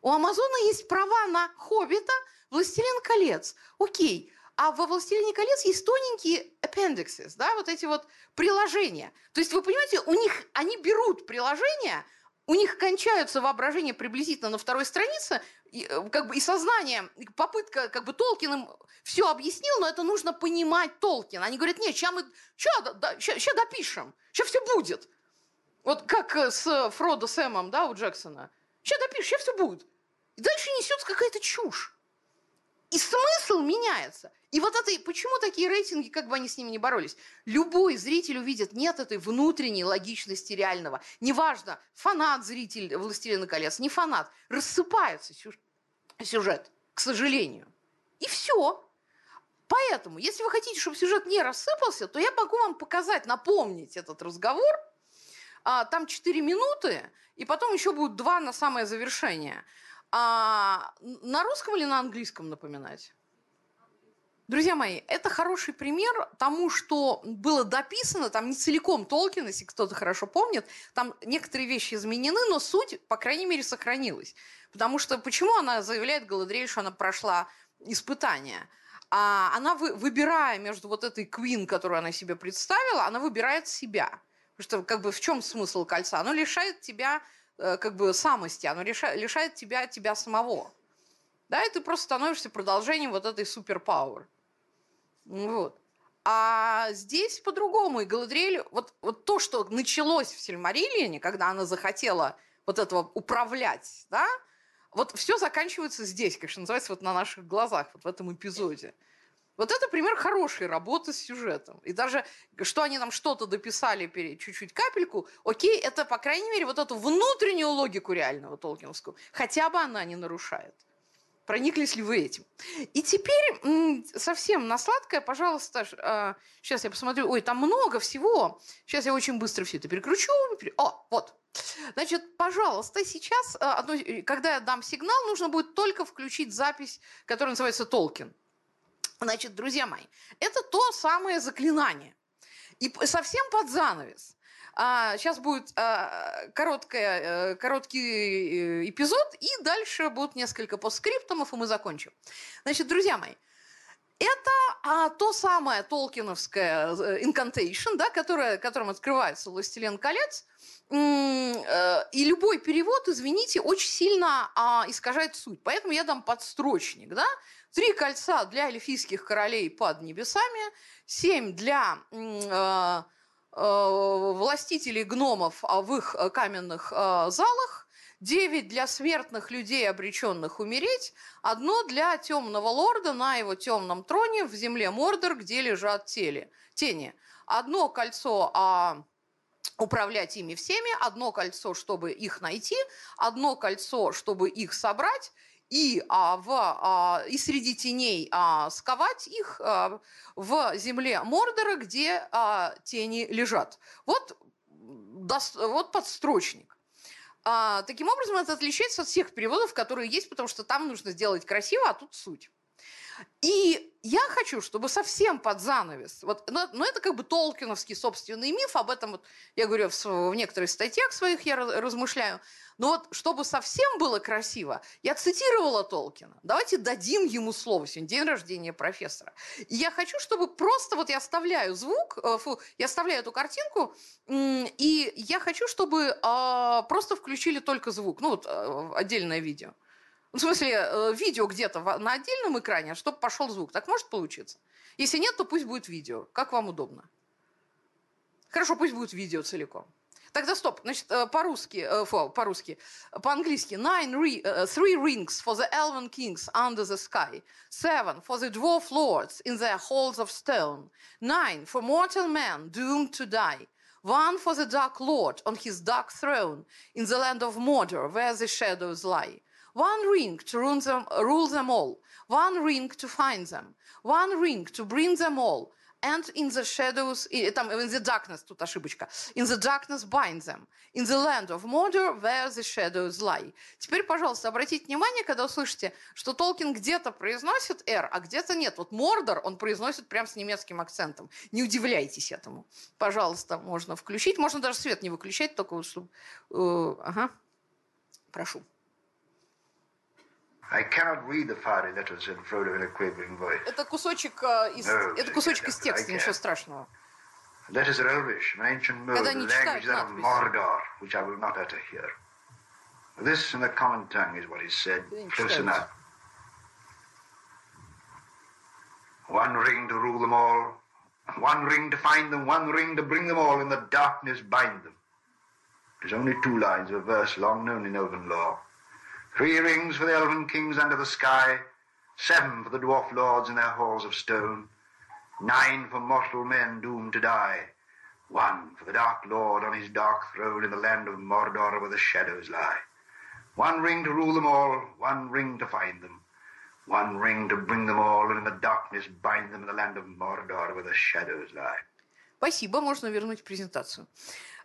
Speaker 2: У Амазона есть права на Хоббита, Властелин колец. Окей, а во «Властелине колец» есть тоненькие appendixes, да, вот эти вот приложения. То есть, вы понимаете, у них, они берут приложения, у них кончаются воображение приблизительно на второй странице, и, э, как бы и сознание, попытка, как бы Толкин им все объяснил, но это нужно понимать Толкин. Они говорят, нет, сейчас мы, сейчас, да, допишем, сейчас все будет. Вот как э, с Фродо Сэмом, да, у Джексона. Сейчас допишем, сейчас все будет. И дальше несется какая-то чушь. И смысл меняется. И вот это, почему такие рейтинги, как бы они с ними не боролись? Любой зритель увидит, нет этой внутренней логичности реального. Неважно, фанат зритель «Властелина колец», не фанат. Рассыпается сюжет, к сожалению. И все. Поэтому, если вы хотите, чтобы сюжет не рассыпался, то я могу вам показать, напомнить этот разговор. А, там 4 минуты, и потом еще будет 2 на самое завершение. А на русском или на английском напоминать? Друзья мои, это хороший пример тому, что было дописано, там не целиком Толкин, если кто-то хорошо помнит, там некоторые вещи изменены, но суть, по крайней мере, сохранилась. Потому что почему она заявляет Галадриэль, что она прошла испытание? А она, вы, выбирая между вот этой Квин, которую она себе представила, она выбирает себя. Потому что как бы в чем смысл кольца? Оно лишает тебя как бы самости, оно лишает, лишает тебя тебя самого. Да, и ты просто становишься продолжением вот этой суперпауэр. Вот. А здесь по-другому. И Галадриэль, вот, вот то, что началось в Сильмариллиане, когда она захотела вот этого управлять, да, вот все заканчивается здесь, конечно, называется вот на наших глазах, вот в этом эпизоде. Вот это пример хорошей работы с сюжетом. И даже, что они нам что-то дописали чуть-чуть капельку, окей, это, по крайней мере, вот эту внутреннюю логику реального толкиновскую, хотя бы она не нарушает. Прониклись ли вы этим? И теперь совсем на сладкое, пожалуйста, сейчас а, я посмотрю. Ой, там много всего. Сейчас я очень быстро все это переключу. О, вот. Значит, пожалуйста, сейчас, а, когда я дам сигнал, нужно будет только включить запись, которая называется «Толкин». Значит, друзья мои, это то самое заклинание. И совсем под занавес. А, сейчас будет а, короткая, а, короткий э, эпизод, и дальше будут несколько постскриптумов, и мы закончим. Значит, друзья мои, это а, то самое толкиновское э, incantation, да, которое, которым открывается «Властелин колец», э, и любой перевод, извините, очень сильно а, искажает суть. Поэтому я дам подстрочник. Да? Три кольца для эльфийских королей под небесами, семь для э, э, властителей гномов а, в их э, каменных э, залах, девять для смертных людей, обреченных умереть, одно для темного лорда на его темном троне в земле Мордор, где лежат тели, тени. Одно кольцо а, управлять ими всеми, одно кольцо, чтобы их найти, одно кольцо, чтобы их собрать, и, а, в, а, и среди теней а, сковать их а, в земле Мордора, где а, тени лежат. Вот, дос, вот подстрочник. А, таким образом, это отличается от всех переводов, которые есть, потому что там нужно сделать красиво, а тут суть. И я хочу, чтобы совсем под занавес, вот, но, но это как бы толкиновский собственный миф, об этом вот я говорю в, в некоторых статьях своих я размышляю, но вот чтобы совсем было красиво, я цитировала Толкина. Давайте дадим ему слово. Сегодня день рождения профессора. И я хочу, чтобы просто вот я оставляю звук, э, фу, я оставляю эту картинку, и я хочу, чтобы а, просто включили только звук, ну вот э, отдельное видео. В смысле, э, видео где-то на отдельном экране, чтобы пошел звук. Так может получиться? Если нет, то пусть будет видео. Как вам удобно? Хорошо, пусть будет видео целиком. Тогда стоп. Значит, э, по-русски, э, по-русски, по-английски. Nine re, uh, three rings for the elven kings under the sky. Seven for the dwarf lords in their halls of stone. Nine for mortal men doomed to die. One for the dark lord on his dark throne in the land of Mordor where the shadows lie. One ring to rule them, rule them all, one ring to find them, one ring to bring them all, and in the shadows, там, in the darkness, тут ошибочка, in the darkness bind them, in the land of Mordor, where the shadows lie. Теперь, пожалуйста, обратите внимание, когда услышите, что Толкин где-то произносит R, а где-то нет. Вот Мордор он произносит прям с немецким акцентом. Не удивляйтесь этому. Пожалуйста, можно включить, можно даже свет не выключать, только чтобы... Э, ага, прошу.
Speaker 3: I cannot read the fiery letters, said Frodo in a quavering voice.
Speaker 2: Это кусочек э, из, no, это кусочек из текста, ничего страшного.
Speaker 3: Letters are Elvish, an ancient mode, the language that of Mordor, which I will not utter here. This in the common tongue is what is said, close enough. One ring to rule them all, one ring to find them, one ring to bring them all, in the darkness bind them. It is only two lines of a verse long known in elven lore. Three rings for the elven kings under the sky, seven for the dwarf lords in their halls of stone, nine for mortal men doomed to die, one for the dark lord on his dark throne in the land of Mordor where the shadows lie. One ring to rule them all, one ring to find them, one ring to bring them all, and in the darkness bind them in the land of Mordor where the shadows lie.
Speaker 2: Спасибо, можно вернуть презентацию.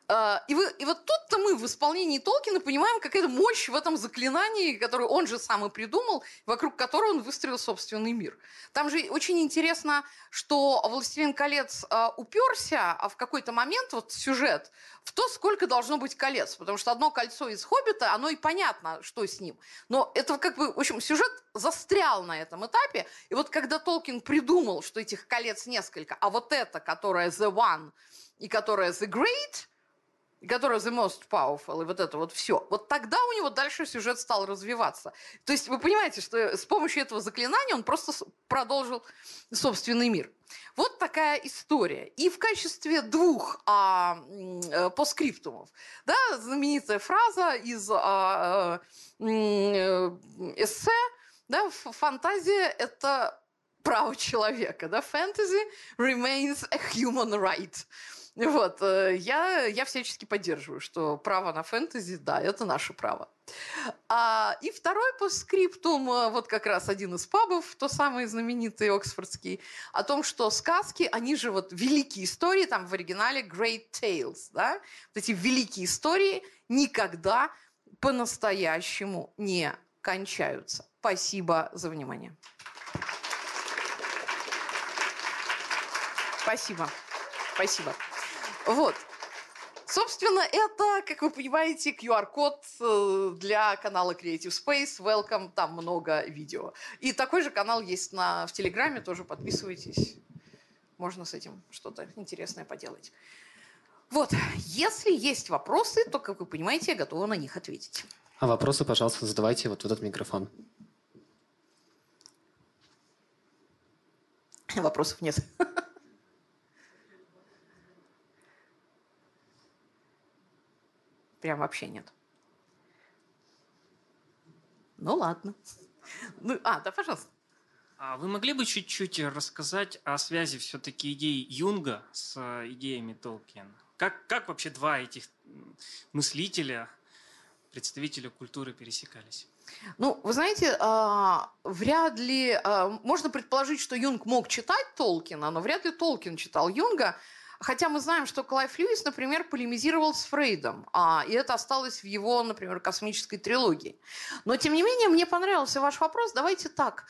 Speaker 2: А, и, вы, и вот тут-то мы в исполнении Толкина понимаем какая-то мощь в этом заклинании, которое он же сам и придумал, вокруг которого он выстроил собственный мир. Там же очень интересно, что «Властелин колец» а, уперся а в какой-то момент, вот сюжет, в то, сколько должно быть колец. Потому что одно кольцо из «Хоббита», оно и понятно, что с ним. Но это как бы, в общем, сюжет застрял на этом этапе. И вот когда Толкин придумал, что этих колец несколько, а вот это, которое «The One», и которая The Great, которая The Most Powerful, и вот это вот все. Вот тогда у него дальше сюжет стал развиваться. То есть вы понимаете, что с помощью этого заклинания он просто продолжил собственный мир. Вот такая история. И в качестве двух а, э, постскриптумов, да, знаменитая фраза из а, а, эссе, да, фантазия – это право человека, да, fantasy remains a human right. Вот, э, я, я всячески поддерживаю, что право на фэнтези, да, это наше право. А, и второй постскриптум, э, вот как раз один из пабов, то самый знаменитый оксфордский, о том, что сказки, они же вот великие истории, там в оригинале Great Tales, да, вот эти великие истории никогда по-настоящему не кончаются. Спасибо за внимание. Спасибо. Спасибо. Вот. Собственно, это, как вы понимаете, QR-код э, для канала Creative Space. Welcome, там много видео. И такой же канал есть на, в Телеграме, тоже подписывайтесь. Можно с этим что-то интересное поделать. Вот, если есть вопросы, то, как вы понимаете, я готова на них ответить.
Speaker 1: А вопросы, пожалуйста, задавайте вот в этот микрофон.
Speaker 2: Вопросов нет. Прям вообще нет. Ну ладно. Ну, а, да, пожалуйста.
Speaker 4: А вы могли бы чуть-чуть рассказать о связи все-таки идей Юнга с э, идеями Толкиена? Как, как вообще два этих мыслителя, представителя культуры пересекались?
Speaker 2: Ну, вы знаете, а, вряд ли... А, можно предположить, что Юнг мог читать Толкина, но вряд ли Толкин читал Юнга. Хотя мы знаем, что Клайв Льюис, например, полемизировал с Фрейдом, а, и это осталось в его, например, космической трилогии. Но, тем не менее, мне понравился ваш вопрос. Давайте так.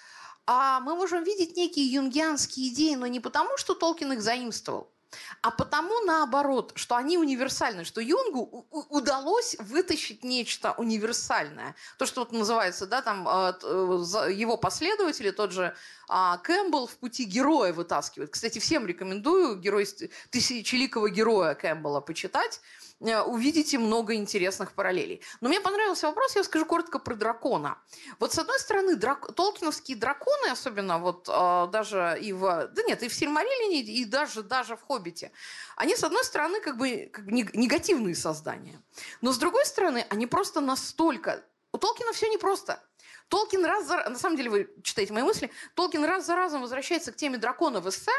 Speaker 2: А мы можем видеть некие юнгианские идеи, но не потому, что Толкин их заимствовал, а потому наоборот, что они универсальны, что Юнгу удалось вытащить нечто универсальное. То, что вот называется, да, там э, э, его последователи, тот же а Кэмпбелл в пути героя вытаскивает. Кстати, всем рекомендую герой, тысячеликого героя Кэмпбелла почитать. Э, увидите много интересных параллелей. Но мне понравился вопрос, я скажу коротко про дракона. Вот с одной стороны, драк... толкиновские драконы, особенно вот э, даже и в... Да нет, и в Сильмариллине, и даже, даже в Хоббите, они, с одной стороны, как бы, как бы негативные создания. Но с другой стороны, они просто настолько... У Толкина все непросто. Толкин раз за... На самом деле, вы читаете мои мысли. Толкин раз за разом возвращается к теме дракона в эссе,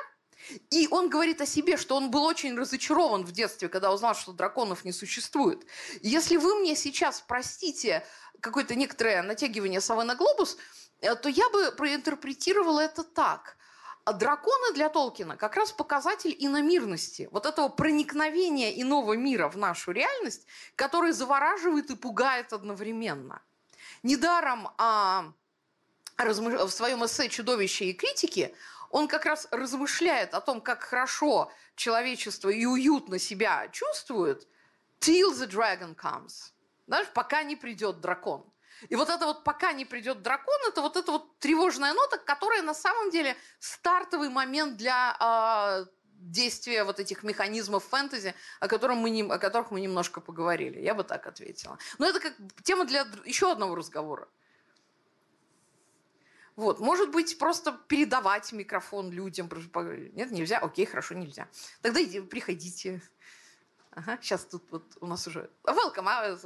Speaker 2: и он говорит о себе, что он был очень разочарован в детстве, когда узнал, что драконов не существует. Если вы мне сейчас простите какое-то некоторое натягивание совы на глобус, э, то я бы проинтерпретировала это так. А драконы для Толкина как раз показатель иномирности, вот этого проникновения иного мира в нашу реальность, который завораживает и пугает одновременно. Недаром а, в своем эссе «Чудовище и критики» он как раз размышляет о том, как хорошо человечество и уютно себя чувствует till the dragon comes. Знаешь, пока не придет дракон. И вот это вот пока не придет дракон, это вот эта вот тревожная нота, которая на самом деле стартовый момент для э, действия вот этих механизмов фэнтези, о, котором мы не, о которых мы немножко поговорили. Я бы так ответила. Но это как тема для еще одного разговора. Вот, может быть, просто передавать микрофон людям. Нет, нельзя? Окей, хорошо, нельзя. Тогда иди, приходите. Ага, сейчас тут вот у нас уже... Welcome, а,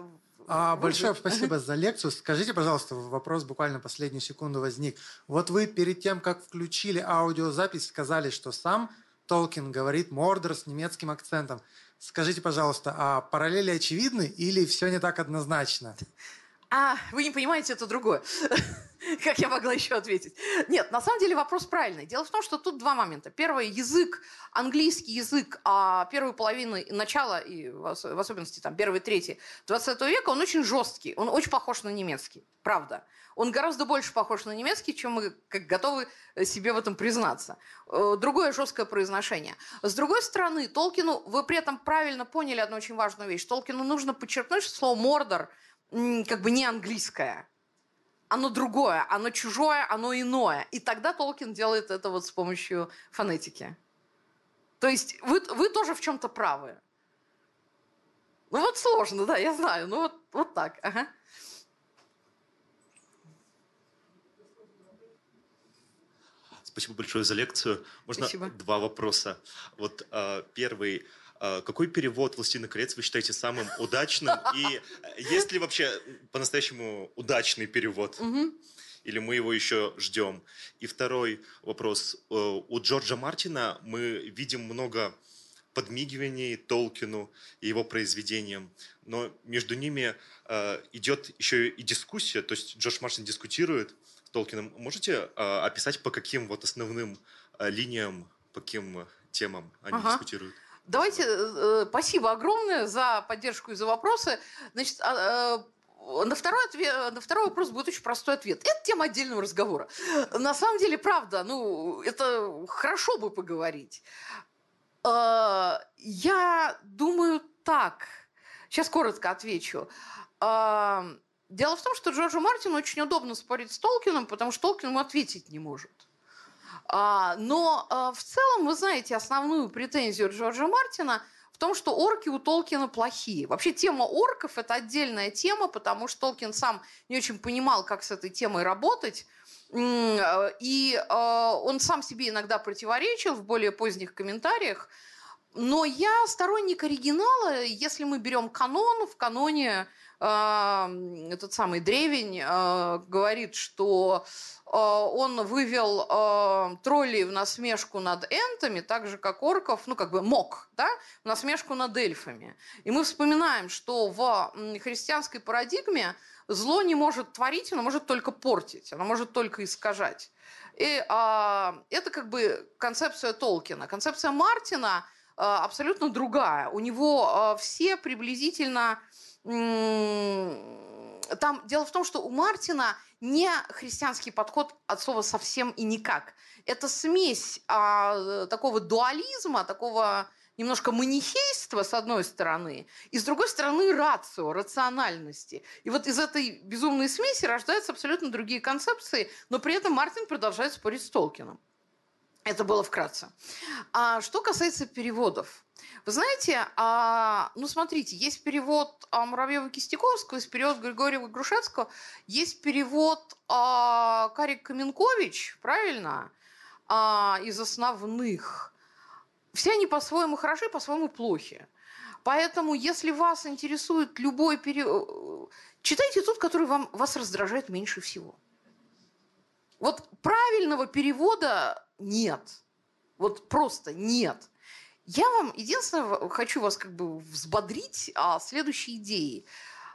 Speaker 5: а, большое спасибо за лекцию. Скажите, пожалуйста, вопрос буквально последнюю секунду возник. Вот вы перед тем, как включили аудиозапись, сказали, что сам Толкин говорит Мордор с немецким акцентом. Скажите, пожалуйста, а параллели очевидны или все не так однозначно?
Speaker 2: А, вы не понимаете, это другое. Как я могла еще ответить? Нет, на самом деле вопрос правильный. Дело в том, что тут два момента. Первый язык, английский язык, а первую половину начала, и в особенности там первый, третий 20 века, он очень жесткий, он очень похож на немецкий, правда. Он гораздо больше похож на немецкий, чем мы как готовы себе в этом признаться. Э, другое жесткое произношение. С другой стороны, Толкину, вы при этом правильно поняли одну очень важную вещь. Толкину нужно подчеркнуть, что слово «мордор» как бы не английское оно другое, оно чужое, оно иное. И тогда Толкин делает это вот с помощью фонетики. То есть вы, вы тоже в чем-то правы. Ну вот сложно, да, я знаю. Ну вот, вот так. Ага.
Speaker 6: Спасибо большое за лекцию. Можно Спасибо. два вопроса. Вот э, первый. А, какой перевод «Властелина колец» вы считаете самым удачным? И э, есть ли вообще по-настоящему удачный перевод? Или мы его еще ждем? И второй вопрос. Э, у Джорджа Мартина мы видим много подмигиваний Толкину и его произведениям, но между ними э, идет еще и дискуссия, то есть Джордж Мартин дискутирует с Толкином. Можете э, описать, по каким вот основным э, линиям, по каким темам они ага. дискутируют?
Speaker 2: Давайте, э, спасибо огромное за поддержку и за вопросы. Значит, а, э, на второй, ответ, на второй вопрос будет очень простой ответ. Это тема отдельного разговора. На самом деле, правда, ну, это хорошо бы поговорить. Э, я думаю так. Сейчас коротко отвечу. Э, дело в том, что Джорджу Мартину очень удобно спорить с Толкином, потому что Толкин ему ответить не может. А, но а, в целом, вы знаете, основную претензию Джорджа Мартина в том, что орки у Толкина плохие. Вообще тема орков – это отдельная тема, потому что Толкин сам не очень понимал, как с этой темой работать. И а, он сам себе иногда противоречил в более поздних комментариях. Но я сторонник оригинала. Если мы берем канон, в каноне этот самый древень говорит, что а, он вывел троллей в насмешку над энтами, так же, как орков, ну, как бы мог, да, в насмешку над эльфами. И мы вспоминаем, что в христианской парадигме зло не может творить, оно может только портить, оно может только искажать. И э, это как бы концепция Толкина. Концепция Мартина э, абсолютно другая. У него э, все приблизительно... Там дело в том, что у Мартина не христианский подход от слова совсем и никак. Это смесь а, такого дуализма, такого немножко манихейства, с одной стороны, и с другой стороны рацио, рациональности. И вот из этой безумной смеси рождаются абсолютно другие концепции, но при этом Мартин продолжает спорить с Толкином. Это было вкратце. А что касается переводов. Вы знаете, а, ну смотрите, есть перевод а, Муравьева-Кистяковского, есть перевод Григорьева-Грушевского, есть перевод а, Карик Каменкович, правильно, а, из основных. Все они по-своему хороши, по-своему плохи. Поэтому, если вас интересует любой перевод, читайте тот, который вам, вас раздражает меньше всего. Вот правильного перевода нет. Вот просто нет. Я вам единственное хочу вас как бы взбодрить а, следующей идеей.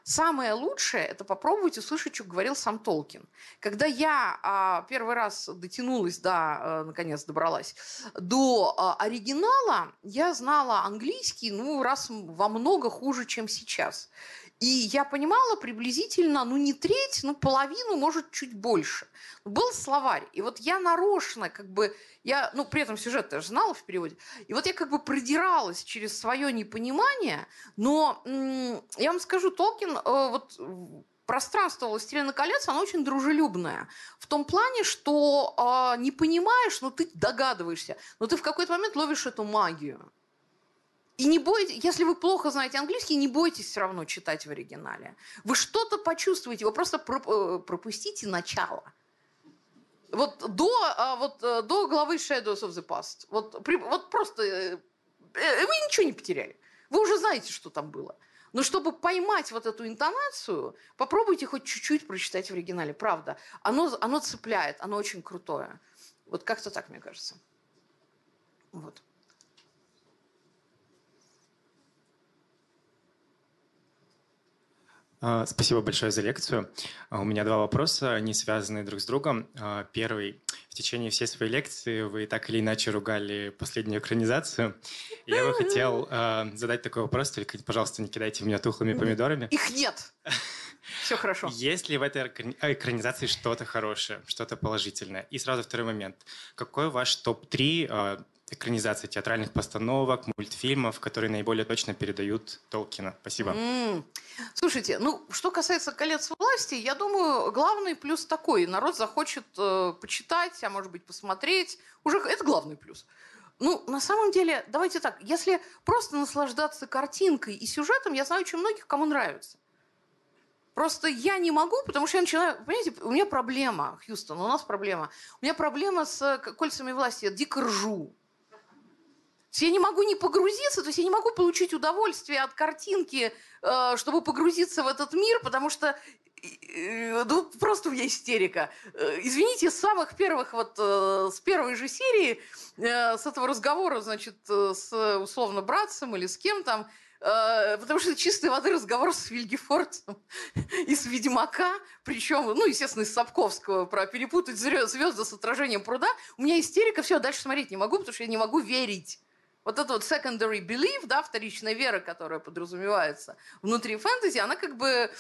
Speaker 2: Самое лучшее – это попробовать услышать, что говорил сам Толкин. Когда я а, первый раз дотянулась, да, а, наконец добралась, до а, оригинала, я знала английский, ну, раз во много хуже, чем сейчас. И я понимала приблизительно, ну, не треть, ну, половину, может, чуть больше. Был словарь. И вот я нарочно, как бы, я, ну, при этом сюжет я же знала в переводе. И вот я как бы продиралась через свое непонимание, но я вам скажу, Толкин, э, вот пространство «Властелина колец», оно очень дружелюбное. В том плане, что э, не понимаешь, но ты догадываешься. Но ты в какой-то момент ловишь эту магию. И не бойтесь, если вы плохо знаете английский, не бойтесь все равно читать в оригинале. Вы что-то почувствуете, вы просто э, пропустите начало. Вот до, а, вот э, до главы Shadows of the Past. Вот, вот просто э, вы ничего не потеряли. Вы уже знаете, что там было. Но чтобы поймать вот эту интонацию, попробуйте хоть чуть-чуть прочитать в оригинале. Правда, оно, оно цепляет, оно очень крутое. Вот как-то так, мне кажется. Вот.
Speaker 7: Спасибо большое за лекцию. А, у меня два вопроса, они связаны друг с другом. А, первый. В течение всей своей лекции вы так или иначе ругали последнюю экранизацию. Я бы хотел задать такой вопрос, только, пожалуйста, не кидайте меня тухлыми помидорами.
Speaker 2: Их нет! Все хорошо.
Speaker 7: Есть ли в этой экранизации что-то хорошее, что-то положительное? И сразу второй момент. Какой ваш топ-3 экранизации театральных постановок, мультфильмов, которые наиболее точно передают Толкина. Спасибо. Mm.
Speaker 2: Слушайте, ну, что касается «Колец власти», я думаю, главный плюс такой. Народ захочет э, почитать, а может быть посмотреть. Уже это главный плюс. Ну, на самом деле, давайте так, если просто наслаждаться картинкой и сюжетом, я знаю очень многих, кому нравится. Просто я не могу, потому что я начинаю... Понимаете, у меня проблема, Хьюстон, у нас проблема. У меня проблема с э, кольцами власти. Я дико ржу я не могу не погрузиться, то есть я не могу получить удовольствие от картинки, э, чтобы погрузиться в этот мир, потому что ну, просто у меня истерика. Э, извините, с самых первых, вот э, с первой же серии, с этого разговора, значит, с условно братцем или с кем там, потому что чистой воды разговор с Вильгефортом из «Ведьмака», причем, ну, естественно, из Сапковского, про перепутать звезды с отражением пруда. У меня истерика, все, дальше смотреть не могу, потому что я не могу верить вот это вот secondary belief, да, вторичная вера, которая подразумевается внутри фэнтези, она как бы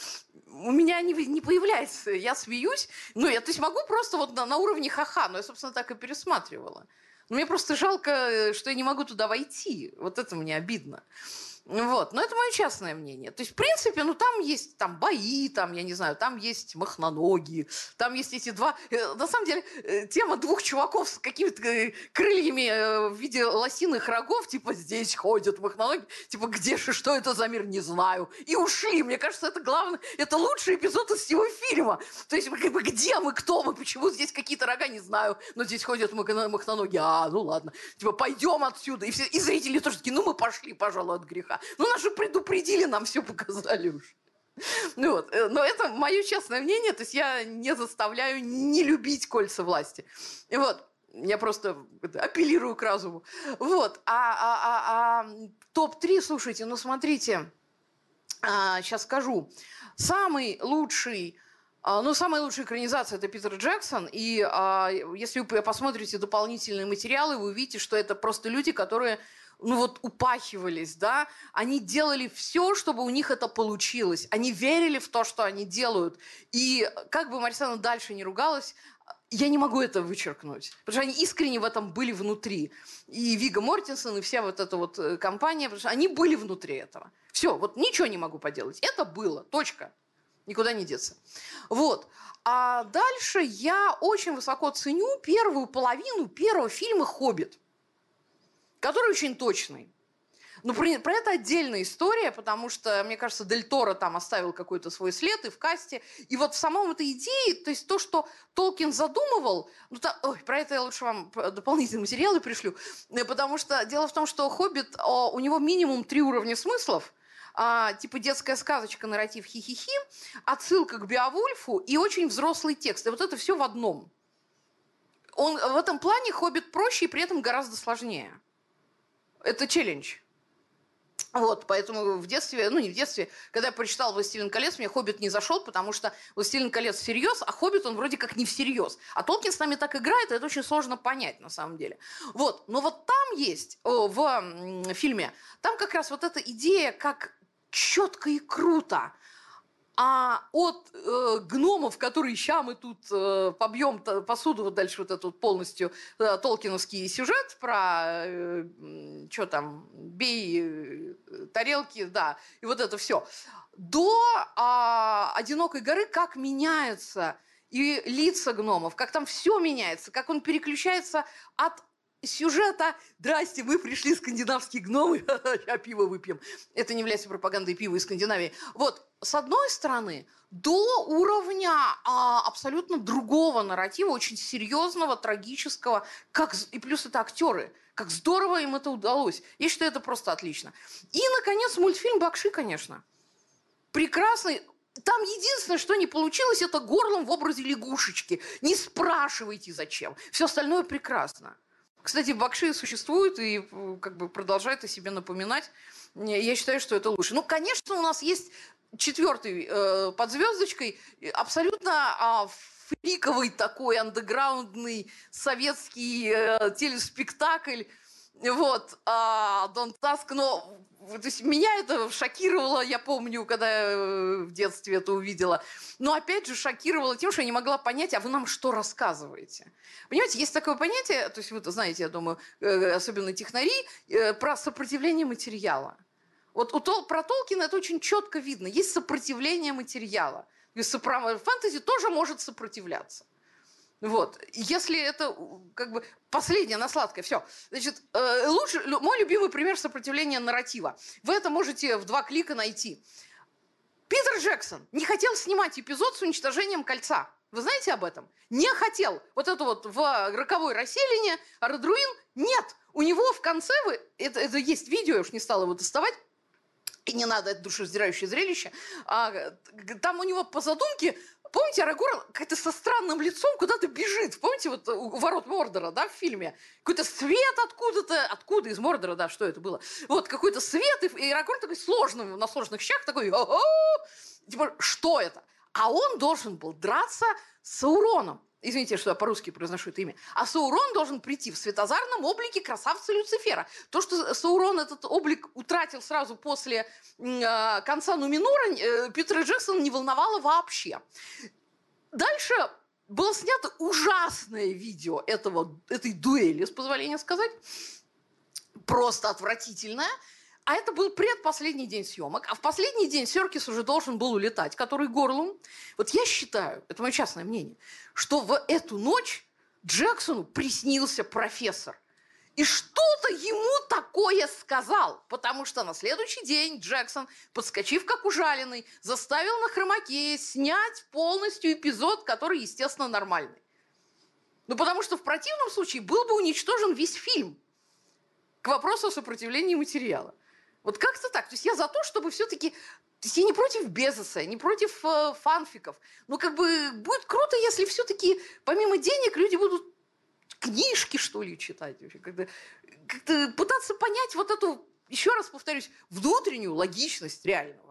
Speaker 2: у меня не, не появляется. Я смеюсь. Ну, я то есть могу просто вот на, на уровне ха-ха, но я, собственно, так и пересматривала. Но мне просто жалко, э, что я не могу туда войти. Вот это мне обидно. Вот. Но это мое частное мнение. То есть, в принципе, ну там есть там бои, там, я не знаю, там есть махноногие, там есть эти два... Э, на самом деле, э, тема двух чуваков с какими-то э, крыльями в виде лосиных рогов, типа, здесь ходят махноногие, типа, где же, что это за мир, не знаю. И ушли. Мне кажется, это главное, это лучший эпизод из всего фильма. То есть, как бы, где мы, кто мы, почему здесь какие-то рога, не знаю, но здесь ходят махноногие. А, ну ладно. Типа, пойдем отсюда. И, все, и зрители тоже такие, ну мы пошли, пожалуй, от греха языка. Ну, нас же предупредили, нам все показали уж. Ну вот. Э, но это мое честное мнение, то есть я не заставляю не любить кольца власти. И вот. Я просто апеллирую к разуму. Вот. А, а, а, а топ-3, слушайте, ну смотрите, а, сейчас скажу. Самый лучший а, ну, самая лучшая экранизация это Питер Джексон. И а, если вы посмотрите дополнительные материалы, вы увидите, что это просто люди, которые ну вот упахивались, да, они делали все, чтобы у них это получилось. Они верили в то, что они делают. И как бы Марисана дальше не ругалась, я не могу это вычеркнуть. Потому что они искренне в этом были внутри. И Вига Мортенсон, и вся вот эта вот э, компания, потому что они были внутри этого. Все, вот ничего не могу поделать. Это было, точка. Никуда не деться. Вот. А дальше я очень высоко ценю первую половину первого фильма «Хоббит» который очень точный. Ну, про, про это отдельная история, потому что, мне кажется, Дель Торо там оставил какой-то свой след и в касте. И вот в самом этой идее, то есть то, что Толкин задумывал, ну, то, ой, про это я лучше вам дополнительные материалы пришлю, э, потому что дело в том, что «Хоббит», у него минимум три уровня смыслов, а, типа детская сказочка, нарратив хи-хи-хи, отсылка к Биовульфу и очень взрослый текст. И вот это все в одном. Он, в этом плане «Хоббит» проще и при этом гораздо сложнее. Это челлендж. Вот, поэтому в детстве, ну не в детстве, когда я прочитал «Властелин колец», мне «Хоббит» не зашел, потому что «Властелин колец» всерьез, а «Хоббит» он вроде как не всерьез. А Толкин с нами так играет, это очень сложно понять на самом деле. Вот, но вот там есть, в фильме, там как раз вот эта идея, как четко и круто а от э, гномов, которые ща мы тут э, побьем посуду, вот дальше вот этот вот э, толкиновский сюжет про, э, что там, бей э, тарелки, да, и вот это все, до э, «Одинокой горы», как меняются и лица гномов, как там все меняется, как он переключается от сюжета «Здрасте, мы пришли скандинавские гномы, сейчас пиво выпьем». Это не является пропагандой пива из Скандинавии. Вот, с одной стороны, до уровня а, абсолютно другого нарратива, очень серьезного, трагического, как, и плюс это актеры. Как здорово им это удалось. Я считаю, это просто отлично. И, наконец, мультфильм «Бакши», конечно. Прекрасный, там единственное, что не получилось, это горлом в образе лягушечки. Не спрашивайте, зачем. Все остальное прекрасно. Кстати, Бакши существует и как бы продолжает о себе напоминать. Я считаю, что это лучше. Ну, конечно, у нас есть четвертый э, под звездочкой абсолютно э, фриковый такой андеграундный советский э, телеспектакль. Вот, а Дон Таск, но то есть меня это шокировало, я помню, когда я э, в детстве это увидела. Но опять же шокировало тем, что я не могла понять, а вы нам что рассказываете? Понимаете, есть такое понятие, то есть вы знаете, я думаю, э, особенно технари, э, про сопротивление материала. Вот у Тол, про Толкина это очень четко видно. Есть сопротивление материала. И фэнтези тоже может сопротивляться. Вот. Если это как бы последнее на сладкое, все. Значит, э, лучше, мой любимый пример сопротивления нарратива. Вы это можете в два клика найти. Питер Джексон не хотел снимать эпизод с уничтожением кольца. Вы знаете об этом? Не хотел. Вот это вот в роковой расселине Радруин нет. У него в конце, вы, это, это есть видео, я уж не стала его доставать, и не надо, это душераздирающее зрелище. А, там у него по задумке Помните, Арагорн как-то со странным лицом куда-то бежит. Помните, вот у ворот Мордора, да, в фильме? Какой-то свет откуда-то, откуда из Мордора, да, что это было? Вот, какой-то свет, и Арагорн такой сложный, на сложных щах такой, типа, что это? А он должен был драться с Сауроном. Извините, что я по-русски произношу это имя. А Саурон должен прийти в светозарном облике красавца Люцифера. То, что Саурон этот облик утратил сразу после э, конца Нуминора, э, Питера Джексона не волновало вообще. Дальше было снято ужасное видео этого, этой дуэли, с позволения сказать. Просто отвратительное. А это был предпоследний день съемок. А в последний день Серкис уже должен был улетать, который горлом. Вот я считаю, это мое частное мнение, что в эту ночь Джексону приснился профессор. И что-то ему такое сказал, потому что на следующий день Джексон, подскочив как ужаленный, заставил на хромаке снять полностью эпизод, который, естественно, нормальный. Ну, потому что в противном случае был бы уничтожен весь фильм. К вопросу о сопротивлении материала. Вот как-то так. То есть я за то, чтобы все-таки... То есть я не против Безоса, не против э, фанфиков. Но как бы будет круто, если все-таки помимо денег люди будут книжки, что ли, читать. Как-то, как пытаться понять вот эту, еще раз повторюсь, внутреннюю логичность реального.